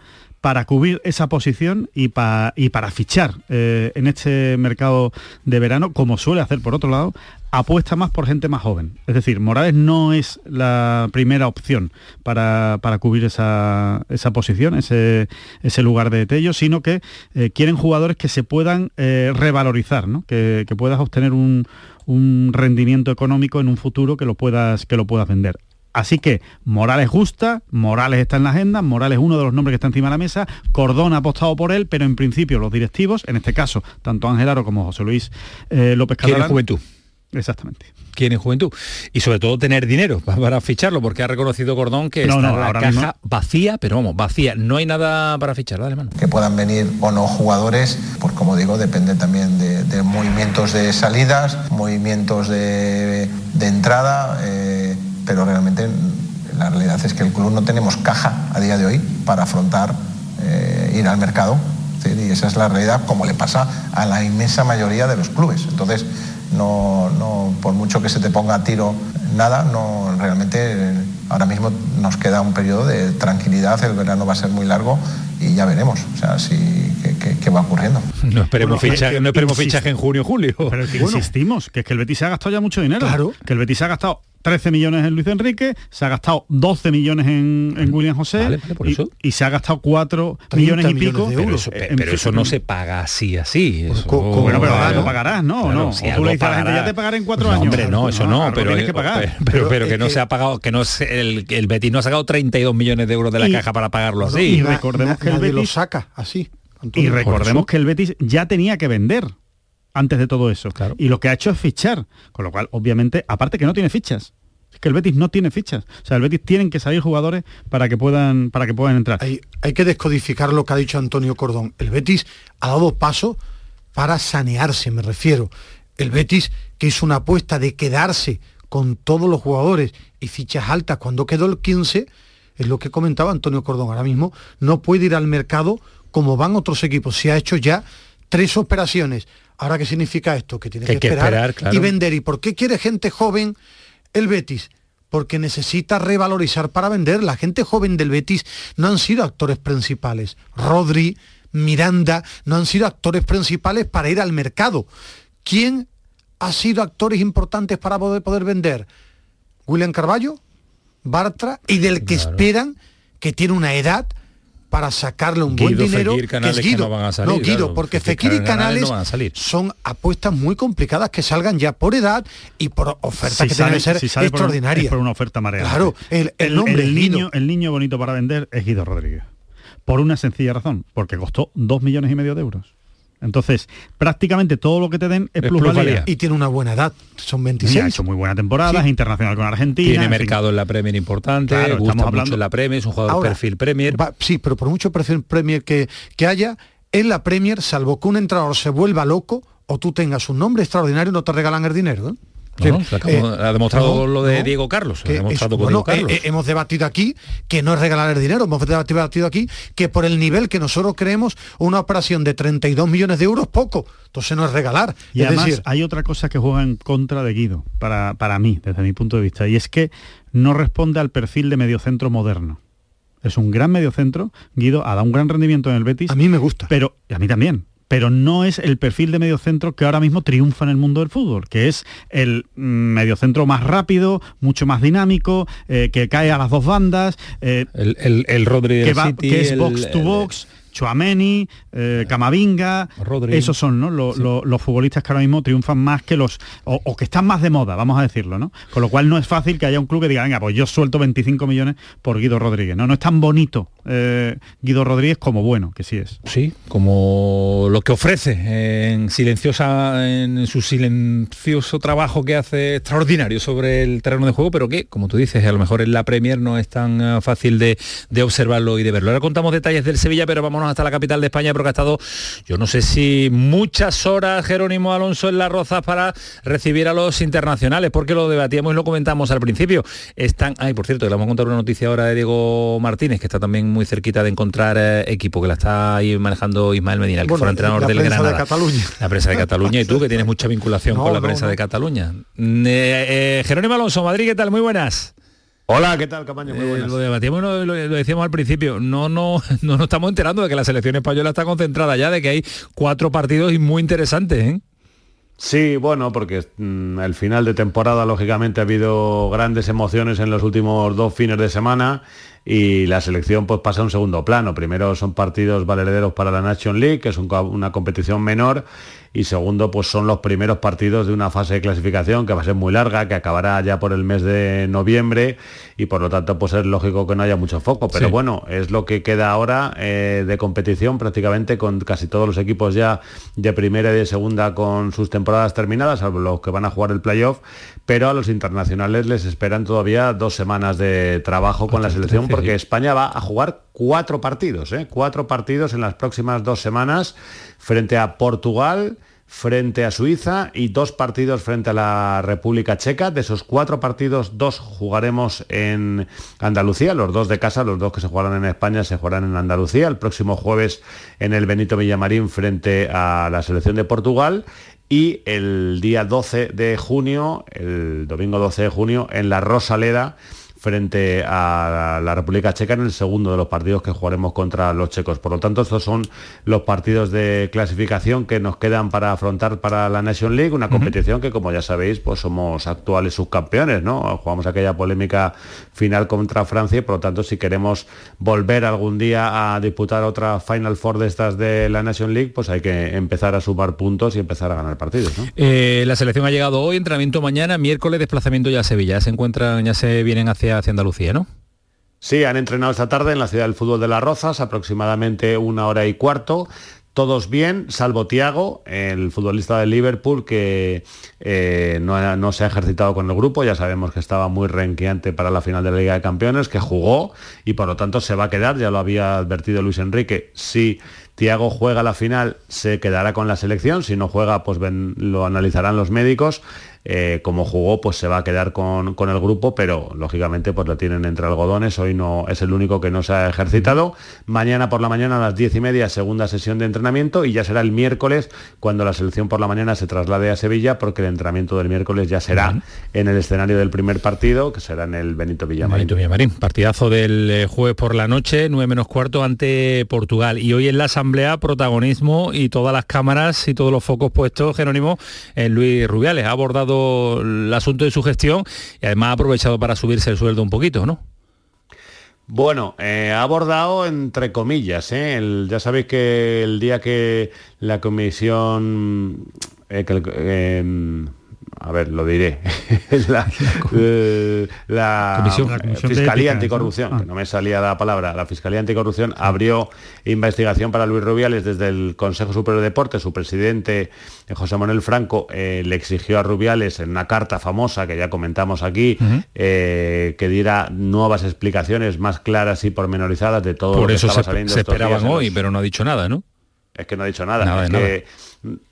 para cubrir esa posición y, pa- y para fichar eh, en este mercado de verano, como suele hacer por otro lado, apuesta más por gente más joven. Es decir, Morales no es la primera opción para, cubrir esa, posición, ese, lugar de Tello, sino que eh, quieren jugadores que se puedan eh, revalorizar, que, puedas obtener un, un rendimiento económico en un futuro que lo puedas, que lo puedas vender. Así que Morales gusta, Morales está en la agenda, Morales es uno de los nombres que está encima de la mesa, Cordón ha apostado por él, pero en principio los directivos, en este caso, tanto Ángel Aro como José Luis eh, López Quieren Catalán, juventud. Exactamente. Quieren juventud. Y sobre todo tener dinero pa- para ficharlo, porque ha reconocido Cordón que No, está no, la ahora caja mismo- vacía, pero vamos, vacía. No hay nada para fichar, dale mano. que puedan venir o no jugadores, pues como digo, depende también de, de movimientos de salidas, movimientos de, de entrada, eh, pero realmente la realidad es que el club no tenemos caja a día de hoy para afrontar eh, ir al mercado. ¿sí? Y esa es la realidad, como le pasa a la inmensa mayoría de los clubes. Entonces, no, no, por mucho que se te ponga a tiro nada, no realmente eh, ahora mismo nos queda un periodo de tranquilidad, el verano va a ser muy largo y ya veremos, o sea, si, qué, qué- qué va ocurriendo. No esperemos, Bueno, fichaje, que- no esperemos fichaje en junio julio. Pero que insistimos, que es que el Betis se ha gastado ya mucho dinero. Claro. Que el Betis se ha gastado 13 millones en Luis Enrique, se ha gastado 12 millones en, en William José Vale, vale, por y, eso. y se ha gastado 4 30 millones y millones pico. de Pero eso, pe- en pero eso no se paga así, así. Eso- co- Bueno, pero ahora Claro. lo pagarás, ¿no? Claro, no. si o tú algo le dices a la gente, pagará. ya te pagaré en cuatro No, años. hombre, no, eso no, pero, tienes que pagar. pero, pero, Pero que no se ha pagado, que no se- el, el Betis no ha sacado 32 millones de euros de la Y- caja para pagarlo y así. Na- recordemos na- que el nadie lo Betis- saca así. Y recordemos que el Betis ya tenía que vender antes de todo eso. Claro. Y lo que ha hecho es fichar. Con lo cual, obviamente, aparte que no tiene fichas. Es que el Betis no tiene fichas. O sea, el Betis tienen que salir jugadores para que puedan, para que puedan entrar. hay, hay que descodificar lo que ha dicho Antonio Cordón. El Betis ha dado paso para sanearse, me refiero. El Betis, que hizo una apuesta de quedarse con todos los jugadores y fichas altas cuando quedó el 15, es lo que comentaba Antonio Cordón. Ahora mismo no puede ir al mercado como van otros equipos. Se ha hecho ya tres operaciones. Ahora, ¿qué significa esto? Que tiene Que esperar, esperar, claro. y vender. ¿Y por qué quiere gente joven el Betis? Porque necesita revalorizar para vender. La gente joven del Betis no han sido actores principales. Rodri, Miranda, no han sido actores principales para ir al mercado. ¿Quién ha sido actores importantes para poder, poder vender? William Carballo, Bartra, y del que esperan que tiene una edad para sacarle un buen dinero, Fekir, que es Canales que no van a salir, no, Guido, claro, porque Fekir, Fekir y Canales no van a salir. son apuestas muy complicadas que salgan ya por edad y por ofertas Si que tienen que ser si sale por un- extraordinarias. es por una oferta mareante. Claro, el, el nombre es niño, Guido. el niño bonito para vender es Guido Rodríguez. Por una sencilla razón, porque costó dos millones y medio de euros. Entonces, prácticamente todo lo que te den es, Es plusvalía. plusvalía. Y tiene una buena edad, son Y 26. ha hecho muy buena temporada, es internacional con Argentina. Tiene en fin. mercado en la Premier importante, Claro, gusta estamos mucho hablando- en la Premier, es un jugador Ahora, perfil Premier. va- sí, pero por mucho perfil Premier que, que haya, en la Premier, salvo que un entrenador se vuelva loco o tú tengas un nombre extraordinario, no te regalan el dinero. ¿eh? No, Sí, eh, ha demostrado no, lo de no, Diego Carlos, ha demostrado es- bueno, Diego Carlos. eh, eh, hemos debatido aquí que no es regalar el dinero, hemos debatido aquí que por el nivel que nosotros creemos una operación de 32 millones de euros poco, entonces no es regalar. Y es además decir, hay otra cosa que juega en contra de Guido, para, para mí, desde mi punto de vista, y es que no responde al perfil de mediocentro moderno. Es un gran mediocentro, Guido ha dado un gran rendimiento en el Betis. a mí me gusta. pero y a mí también pero no es el perfil de mediocentro que ahora mismo triunfa en el mundo del fútbol, que es el mm, mediocentro más rápido, mucho más dinámico, eh, que cae a las dos bandas, eh, el, el, el Rodri que, va- City, que es el- box to box, Chuameni, eh, Camavinga, Rodri. esos son los futbolistas que ahora mismo triunfan más que los, o, o que están más de moda, vamos a decirlo, ¿no? Con lo cual no es fácil que haya un club que diga, venga, pues yo suelto 25 millones por Guido Rodríguez, ¿no? No es tan bonito eh, Guido Rodríguez como bueno, que sí es. Sí, como lo que ofrece en silenciosa, en su silencioso trabajo que hace extraordinario sobre el terreno de juego, pero que, como tú dices, a lo mejor en la Premier no es tan eh, fácil de, de observarlo y de verlo. Ahora contamos detalles del Sevilla, pero vámonos hasta la capital de España porque ha estado, yo no sé si muchas horas Jerónimo Alonso en las rozas para recibir a los internacionales, porque lo debatíamos y lo comentamos al principio. Están, ay, por cierto, le vamos a contar una noticia ahora de Diego Martínez, que está también muy cerquita de encontrar eh, equipo, que la está ahí manejando Ismael Medina, el que Bueno, fuera entrenador la del prensa de Granada. Cataluña. La prensa de Cataluña y tú, que tienes mucha vinculación No, con la no, prensa no. de Cataluña. Eh, Jerónimo Alonso, Madrid, ¿qué tal? Muy buenas. Hola, ¿qué tal, Camaño? Muy Eh, buenas. lo debatíamos, lo, decíamos al principio, no, no, no nos estamos enterando de que la selección española está concentrada ya, de que hay cuatro partidos y muy interesantes, ¿eh? Sí, bueno, porque mm, el final de temporada, lógicamente, ha habido grandes emociones en los últimos dos fines de semana y la selección pues pasa a un segundo plano. Primero son partidos valerederos para la Nation League, que es un una competición menor, y segundo pues son los primeros partidos de una fase de clasificación que va a ser muy larga, que acabará ya por el mes de noviembre y por lo tanto pues es lógico que no haya mucho foco. Pero Sí. bueno, es lo que queda ahora eh, de competición prácticamente con casi todos los equipos ya de primera y de segunda con sus temporadas terminadas, salvo los que van a jugar el playoff, pero a los internacionales les esperan todavía dos semanas de trabajo con la selección porque España va a jugar cuatro partidos, ¿eh? cuatro partidos en las próximas dos semanas frente a Portugal, frente a Suiza y dos partidos frente a la República Checa. De esos cuatro partidos, dos jugaremos en Andalucía, los dos de casa, los dos que se jugarán en España se jugarán en Andalucía. El próximo jueves en el Benito Villamarín frente a la selección de Portugal. Y el día 12 de junio, el domingo 12 de junio, en la Rosaleda, frente a la República Checa en el segundo de los partidos que jugaremos contra los checos. Por lo tanto, estos son los partidos de clasificación que nos quedan para afrontar para la Nation League, una competición que, como ya sabéis, pues somos actuales subcampeones, ¿no? Jugamos aquella polémica final contra Francia y, por lo tanto, si queremos volver algún día a disputar otra Final Four de estas de la Nation League, pues hay que empezar a sumar puntos y empezar a ganar partidos. Eh, la selección ha llegado hoy, entrenamiento mañana, miércoles desplazamiento ya a Sevilla. Se encuentran, ya se vienen hacia, hacia Andalucía, ¿no? Sí, han entrenado esta tarde en la ciudad del fútbol de Las Rozas, aproximadamente una hora y cuarto. Todos bien, salvo Tiago, el futbolista del Liverpool, que eh, no, no, se ha ejercitado con el grupo. Ya sabemos que estaba muy renqueante para la final de la Liga de Campeones, que jugó y por lo tanto se va a quedar. Ya lo había advertido Luis Enrique. Sí Tiago juega la final, se quedará con la selección, si no juega, pues lo analizarán los médicos. Eh, como jugó, pues se va a quedar con, el grupo, pero lógicamente pues lo tienen entre algodones, hoy no es el único que no se ha ejercitado. Mañana por la mañana a las diez y media, segunda sesión de entrenamiento, y ya será el miércoles cuando la selección por la mañana se traslade a Sevilla, porque el entrenamiento del miércoles ya será en el escenario del primer partido, que será en el Benito Villamarín. Benito Villamarín, partidazo del eh, jueves por la noche, 9 menos cuarto ante Portugal. Y hoy en la asamblea, protagonismo y todas las cámaras y todos los focos puestos, Jerónimo, en Luis Rubiales. Ha abordado el asunto de su gestión y además ha aprovechado para subirse el sueldo un poquito, ¿no? Bueno, eh, ha abordado entre comillas. ¿eh? ya sabéis que el día que la comisión, eh, em, a ver, lo diré. la, eh, Fiscalía Anticorrupción, que ah. no me salía la palabra, la Fiscalía Anticorrupción abrió investigación para Luis Rubiales desde el Consejo Superior de Deportes. Su presidente, eh, José Manuel Franco, eh, le exigió a Rubiales en una carta famosa que ya comentamos aquí, que diera nuevas explicaciones más claras y pormenorizadas de todo Por lo que eso estaba se, saliendo se esperaban hoy, pero no ha dicho nada, ¿no? Es que no ha dicho nada. es que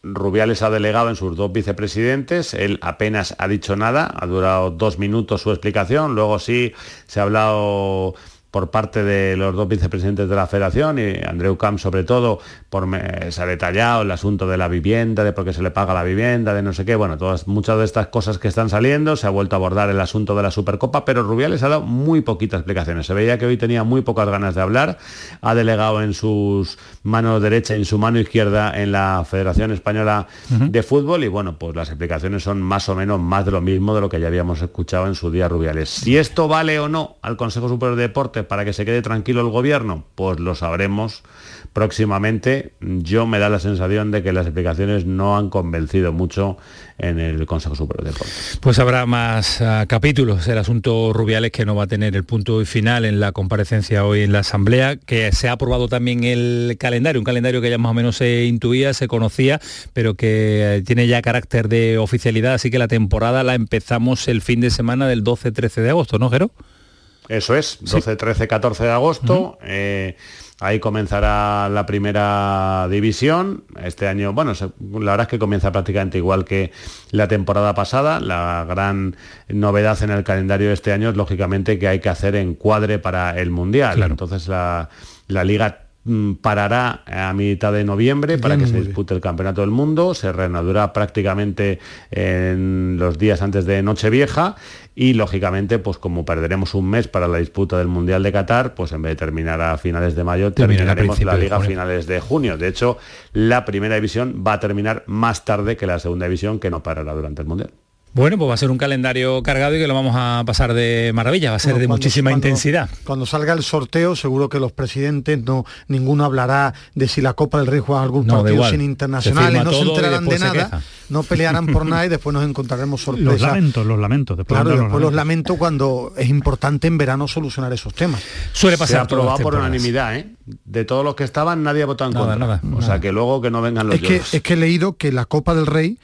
Rubiales ha delegado en sus dos vicepresidentes, él apenas ha dicho nada, ha durado dos minutos su explicación, luego sí se ha hablado por parte de los dos vicepresidentes de la federación y Andreu Camp sobre todo por, se ha detallado el asunto de la vivienda, de por qué se le paga la vivienda, de no sé qué, bueno, todas muchas de estas cosas que están saliendo, se ha vuelto a abordar el asunto de la Supercopa, pero Rubiales ha dado muy poquitas explicaciones. Se veía que hoy tenía muy pocas ganas de hablar, ha delegado en sus manos derecha y en su mano izquierda en la Federación Española de Fútbol y bueno, pues las explicaciones son más o menos más de lo mismo de lo que ya habíamos escuchado en su día Rubiales. Si esto vale o no al Consejo Superior de Deportes para que se quede tranquilo el gobierno? Pues lo sabremos próximamente. Yo me da la sensación de que las explicaciones no han convencido mucho en el Consejo Superior de Deportes. Pues habrá más ah, capítulos. El asunto Rubiales que no va a tener el punto final en la comparecencia hoy en la Asamblea, que se ha aprobado también el calendario, un calendario que ya más o menos se intuía, se conocía, pero que eh, tiene ya carácter de oficialidad, así que la temporada la empezamos el fin de semana del 12-13 de agosto, ¿no, Jero? Eso es, 12, 13, 14 de agosto. Eh, ahí comenzará la primera división. Este año, bueno, la verdad es que comienza prácticamente igual que la temporada pasada. La gran novedad en el calendario de este año es lógicamente que hay que hacer encuadre para el Mundial. Entonces la, la liga parará a mitad de noviembre para que se dispute el Campeonato del Mundo, se reanudará prácticamente en los días antes de Nochevieja y lógicamente pues como perderemos un mes para la disputa del Mundial de Qatar, pues en vez de terminar a finales de mayo, terminaremos la liga a finales de junio. De hecho, la primera división va a terminar más tarde que la segunda división que no parará durante el Mundial. Bueno, pues va a ser un calendario cargado y que lo vamos a pasar de maravilla, va a ser de muchísima intensidad. Cuando salga el sorteo, seguro que los presidentes no ninguno hablará de si la Copa del Rey juega algún partido sin internacionales, no se enterarán de nada, no pelearán por nada y después nos encontraremos sorpresas. Los lamentos, los lamentos. Después claro, después los lamentos cuando es importante en verano solucionar esos temas. Suele pasar. Se ha aprobado por unanimidad, ¿eh? De todos los que estaban, nadie ha votado en contra. Nada, o sea que luego que no vengan los es que, es que he leído que la Copa del Rey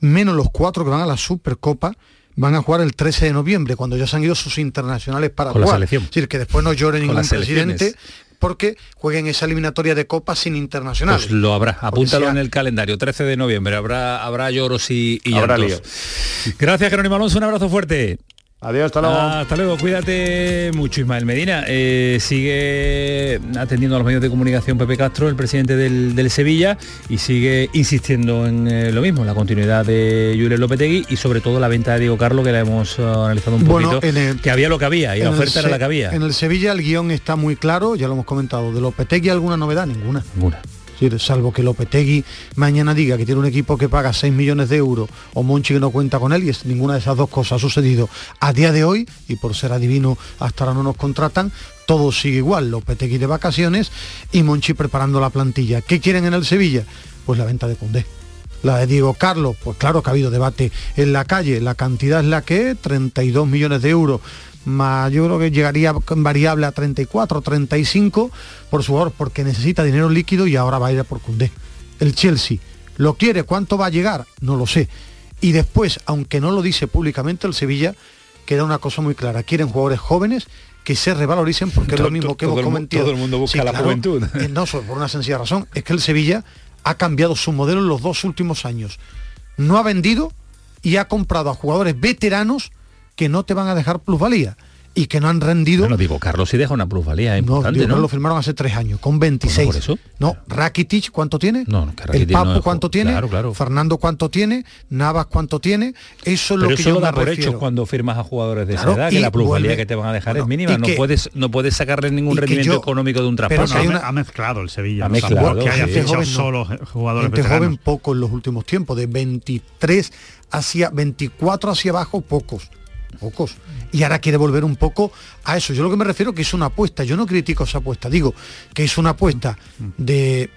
menos los cuatro que van a la Supercopa, van a jugar el 13 de noviembre, cuando ya se han ido sus internacionales para Con jugar. La selección. Es decir, que después no llore ningún presidente porque jueguen esa eliminatoria de copa sin internacionales. Pues lo habrá, apúntalo en el calendario, 13 de noviembre, habrá, habrá lloros y, y habrá Gracias, Jerónimo Alonso, un abrazo fuerte. Adiós, hasta luego. Ah, hasta luego, cuídate mucho, Ismael Medina. Eh, sigue atendiendo a los medios de comunicación Pepe Castro, el presidente del, del Sevilla, y sigue insistiendo en eh, lo mismo, la continuidad de Julio Lopetegui y sobre todo la venta de Diego Carlo, que la hemos eh, analizado un Bueno, poquito, en el- que había lo que había y la oferta era la que había. En el Sevilla el guion está muy claro, ya lo hemos comentado. De Lopetegui alguna novedad, ninguna. Ninguna. Salvo que Lopetegui mañana diga que tiene un equipo que paga 6 millones de euros o Monchi que no cuenta con él y es, ninguna de esas dos cosas ha sucedido a día de hoy y por ser adivino hasta ahora no nos contratan, todo sigue igual, Lopetegui de vacaciones y Monchi preparando la plantilla. ¿Qué quieren en el Sevilla? Pues la venta de Condé. La de Diego Carlos, pues claro que ha habido debate en la calle, la cantidad es la que es, 32 millones de euros, más yo creo que llegaría variable a 34, 35 por su jugador, porque necesita dinero líquido y ahora va a ir a por Cundé. El Chelsea lo quiere, ¿cuánto va a llegar? No lo sé. Y después, aunque no lo dice públicamente el Sevilla, queda una cosa muy clara, quieren jugadores jóvenes que se revaloricen porque es lo mismo que hemos comentado. todo el mundo busca la juventud. Eh, No, solo por una sencilla razón, es que el Sevilla ha cambiado su modelo en los dos últimos años. No ha vendido y ha comprado a jugadores veteranos que no te van a dejar plusvalía y que no han rendido. Bueno, digo, Carlos sí deja una plusvalía no, digo, ¿no? lo firmaron hace tres años, con 26. por eso. No, Rakitic, ¿cuánto tiene? No, que el Papo, no ¿cuánto tiene? claro, claro. Fernando, ¿cuánto tiene? Navas, ¿cuánto tiene? Eso es lo Pero que eso yo lo da me por refiero. hecho cuando firmas a jugadores de Claro, esa edad, que y la plusvalía vuelve- que te van a dejar bueno, es mínima. No que- puedes, no puedes sacarle ningún rendimiento yo- económico de un pero traspaso. ha- una- ha mezclado el Sevilla. Ha ¿no? mezclado, que haya fichado no. solo jugadores Gente joven poco en los últimos tiempos, de 23 hacia 24 hacia abajo, pocos. Pocos. Y ahora quiere volver un poco a eso. Yo lo que me refiero que es una apuesta. Yo no critico esa apuesta. Digo que es una apuesta de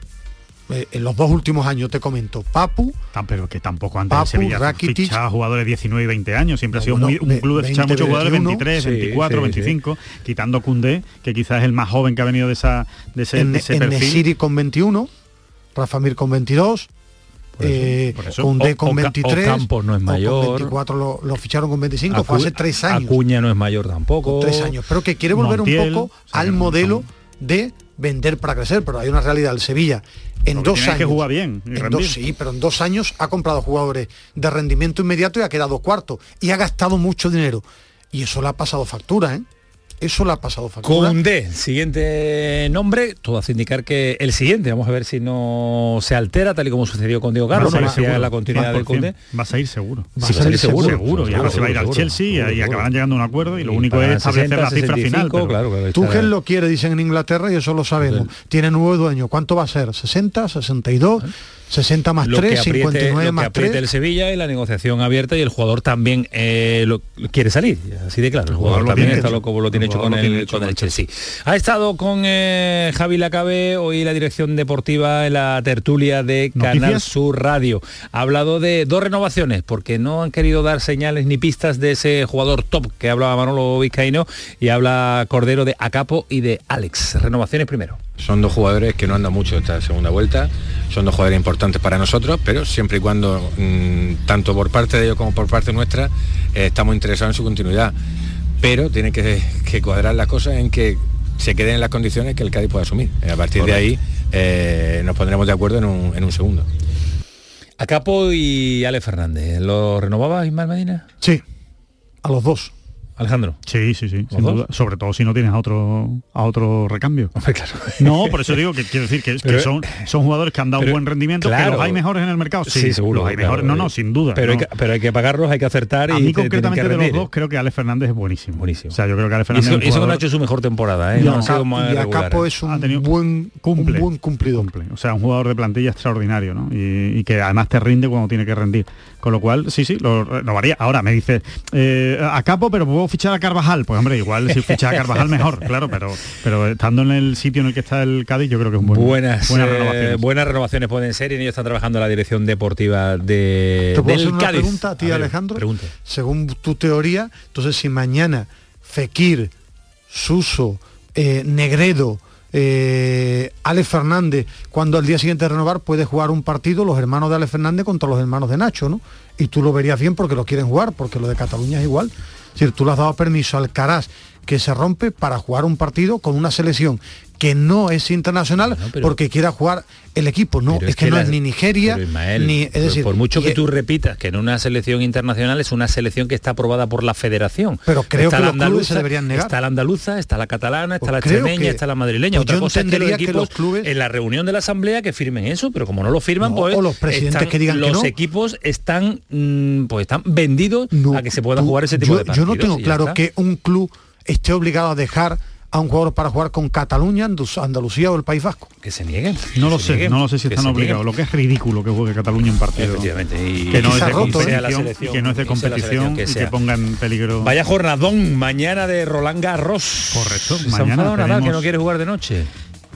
eh, en los dos últimos años, te comento, Papu, Tan- pero que tampoco antes Papu, Sevilla Rakitic. fichaba jugadores de 19 y 20 años, siempre ha sido Bueno, muy- un club de fichar 20, muchos jugadores de 21, 23, sí, 24, sí, 25, quitando Cundé, que quizás es el más joven que ha venido de esa de ese, en, de ese en perfil. Nesiri con 21, Rafa Mir con 22. Eh, por eso. Con o Ca- 23 Ocampos no es mayor. con 24 lo, lo ficharon con 25 fue hace tres años Acuña no es mayor tampoco. tres años, pero que quiere volver Montiel, un poco al modelo de vender para crecer, pero hay una realidad, el Sevilla en dos años que jugar bien en dos, sí, pero en dos años ha comprado jugadores de rendimiento inmediato y ha quedado cuarto y ha gastado mucho dinero y eso le ha pasado factura, ¿eh? Eso le ha pasado factura. Cundé, siguiente nombre, todo hace indicar que el siguiente, vamos a ver si no se altera, tal y como sucedió con Diego Carlos, Va a salir parecía seguro, la continuidad de 100%. Cundé. Va a salir seguro. Va a salir seguro, seguro. Y ahora se va a ir al seguro, Chelsea y- seguro, y seguro. acabarán llegando a un acuerdo y lo Y único es establecer 60, la cifra 65, final. pero- claro, claro, Tuchel lo quiere, dicen en Inglaterra, y eso lo sabemos. Tiene nuevo dueño. ¿Cuánto va a ser? ¿60? ¿62? 60 más lo 3, que apriete, 59 lo que más apriete 3. el Sevilla y la negociación abierta y el jugador también eh, lo, quiere salir, así de claro. El jugador también está loco, como lo tiene hecho con el, hecho con el Chelsea. Ha estado con eh, Javi Lacabe, hoy la dirección deportiva en la tertulia de Canal ¿Noticias? Sur Radio. Ha hablado de dos renovaciones, porque no han querido dar señales ni pistas de ese jugador top que hablaba Manolo Vizcaíno y habla Cordero de Acapo y de Alex. Renovaciones primero. Son dos jugadores que no andan mucho esta segunda vuelta, son dos jugadores importantes para nosotros, pero siempre y cuando, mm, tanto por parte de ellos como por parte nuestra, eh, estamos interesados en su continuidad. Pero tiene que, que cuadrar las cosas en que se queden en las condiciones que el Cádiz pueda asumir. Eh, a partir de ahí eh, nos pondremos de acuerdo en un, en un segundo. Acapo y Alex Fernández. ¿Lo renovaba Ismael Medina? Sí, a los dos. Alejandro. Sí, sí, sí, sin duda. Sobre todo si no tienes a otro a otro recambio. claro. No, por eso digo que quiero decir que, que Pero- son, son jugadores que han dado pero, buen rendimiento, claro. que los hay mejores en el mercado. Sí, Sí, seguro, Los hay claro. mejores. No, no, sin duda. Pero, no. hay que, pero hay que pagarlos, hay que acertar y a te- mí concretamente que de los dos creo que Alex Fernández es buenísimo. Buenísimo. O sea, yo creo que Alex Y Fernández eso, es un eso que no ha jugador- hecho su mejor temporada, ¿eh? Y, No ha sido más y regular. Acapo es un Ha tenido- buen, cumple. un buen cumplidor. cumple. O sea, un jugador de plantilla extraordinario, ¿no? Y, y que además te rinde cuando tiene que rendir. Con lo cual, sí, sí, lo renovaría. Ahora me dice, eh, a Capo, pero puedo fichar a Carvajal. Pues hombre, igual si fichas a Carvajal mejor, claro, pero pero estando en el sitio en el que está el Cádiz, yo creo que es un buen, buenas, buenas eh, renovaciones. buenas renovaciones pueden ser y en ello está trabajando la dirección deportiva de ¿Te puedo del hacer una Cádiz. pregunta a ti, ver, Alejandro? pregunta. Según tu teoría, entonces si mañana Fekir, Suso, eh, Negredo, eh, Alex Fernández, cuando al día siguiente de renovar puede jugar un partido los hermanos de Alex Fernández contra los hermanos de Nacho, ¿no? Y tú lo verías bien porque lo quieren jugar, porque lo de Cataluña es igual. Es decir, tú le has dado permiso al Caraz que se rompe para jugar un partido con una selección que no es internacional porque quiera jugar el equipo. No, es, que, no la- es ni Nigeria, Ismael, ni es decir, por mucho y- que tú repitas que en una selección internacional es una selección que está aprobada por la federación. Pero creo Está que la los clubes se deberían negar. Está la andaluza, está la catalana, está Pues la extremeña, que- está la madrileña. pues Otra yo cosa es que los que clubes- en la reunión de la asamblea que firmen eso, pero como no lo firman, No, pues o los presidentes están- que digan que los no. equipos están mm, pues están vendidos a que se puedan jugar ese tipo yo, de yo partidos. no tengo claro está. que un club esté obligado a dejar a un jugador para jugar con Cataluña, Andalucía o el País Vasco. que se nieguen. No lo que sé, nieguen, no lo sé si están obligados. Lo que es ridículo que juegue Cataluña un partido. Efectivamente, y- que no es de competición, y que no es de y sea la competición que y que ponga en peligro. Vaya jornadón, mañana de Roland Garros. Correcto, Se mañana Nadal que no quiere jugar de noche.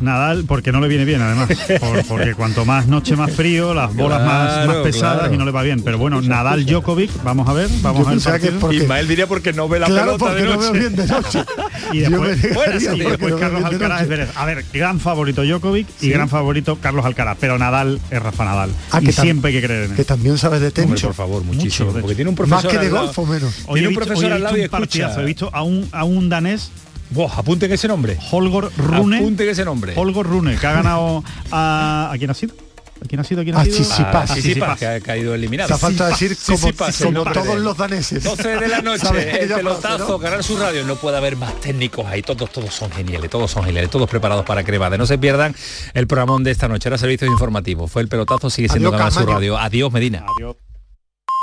Nadal, porque no le viene bien además, Por- porque cuanto más noche más frío, las bolas más, Claro, más pesadas claro. y no le va bien. Pero bueno, Nadal Djokovic, vamos a ver, vamos Yo a ver. que porque- Ismael diría porque no ve la Claro, pelota porque de no noche. veo bien de noche. Y después, y no Carlos Alcaraz es. A ver, gran favorito Djokovic y Sí. gran favorito Carlos Alcaraz, pero Nadal es Rafa Nadal. Ah, y que siempre hay que creer en él. Que también sabes de tenis. por favor, muchísimo. Mucho, porque tiene un Más profesor que de golf o menos. Hoy Tiene un profesor al lado y escucha. He visto a un, a un danés, Buah, apunten ese nombre. Holgor Rune. Apunten ese nombre. Holgor Rune, que ha ganado a... ¿A quién ha sido? ¿A quién ha sido? ¿A quién ha A sido? Ah, A Tsitsipas, que ha caído eliminado. Te falta decir como, todos los daneses. 12 de la noche, ¿Sabes el pelotazo, ganar su radio. No puede haber más técnicos ahí. Todos, todos son geniales, todos son geniales, todos preparados para cremada. No se pierdan el programón de esta noche. Era servicios informativos. Fue el pelotazo, sigue siendo Adiós, ganar su radio. Adiós, Medina. Adiós.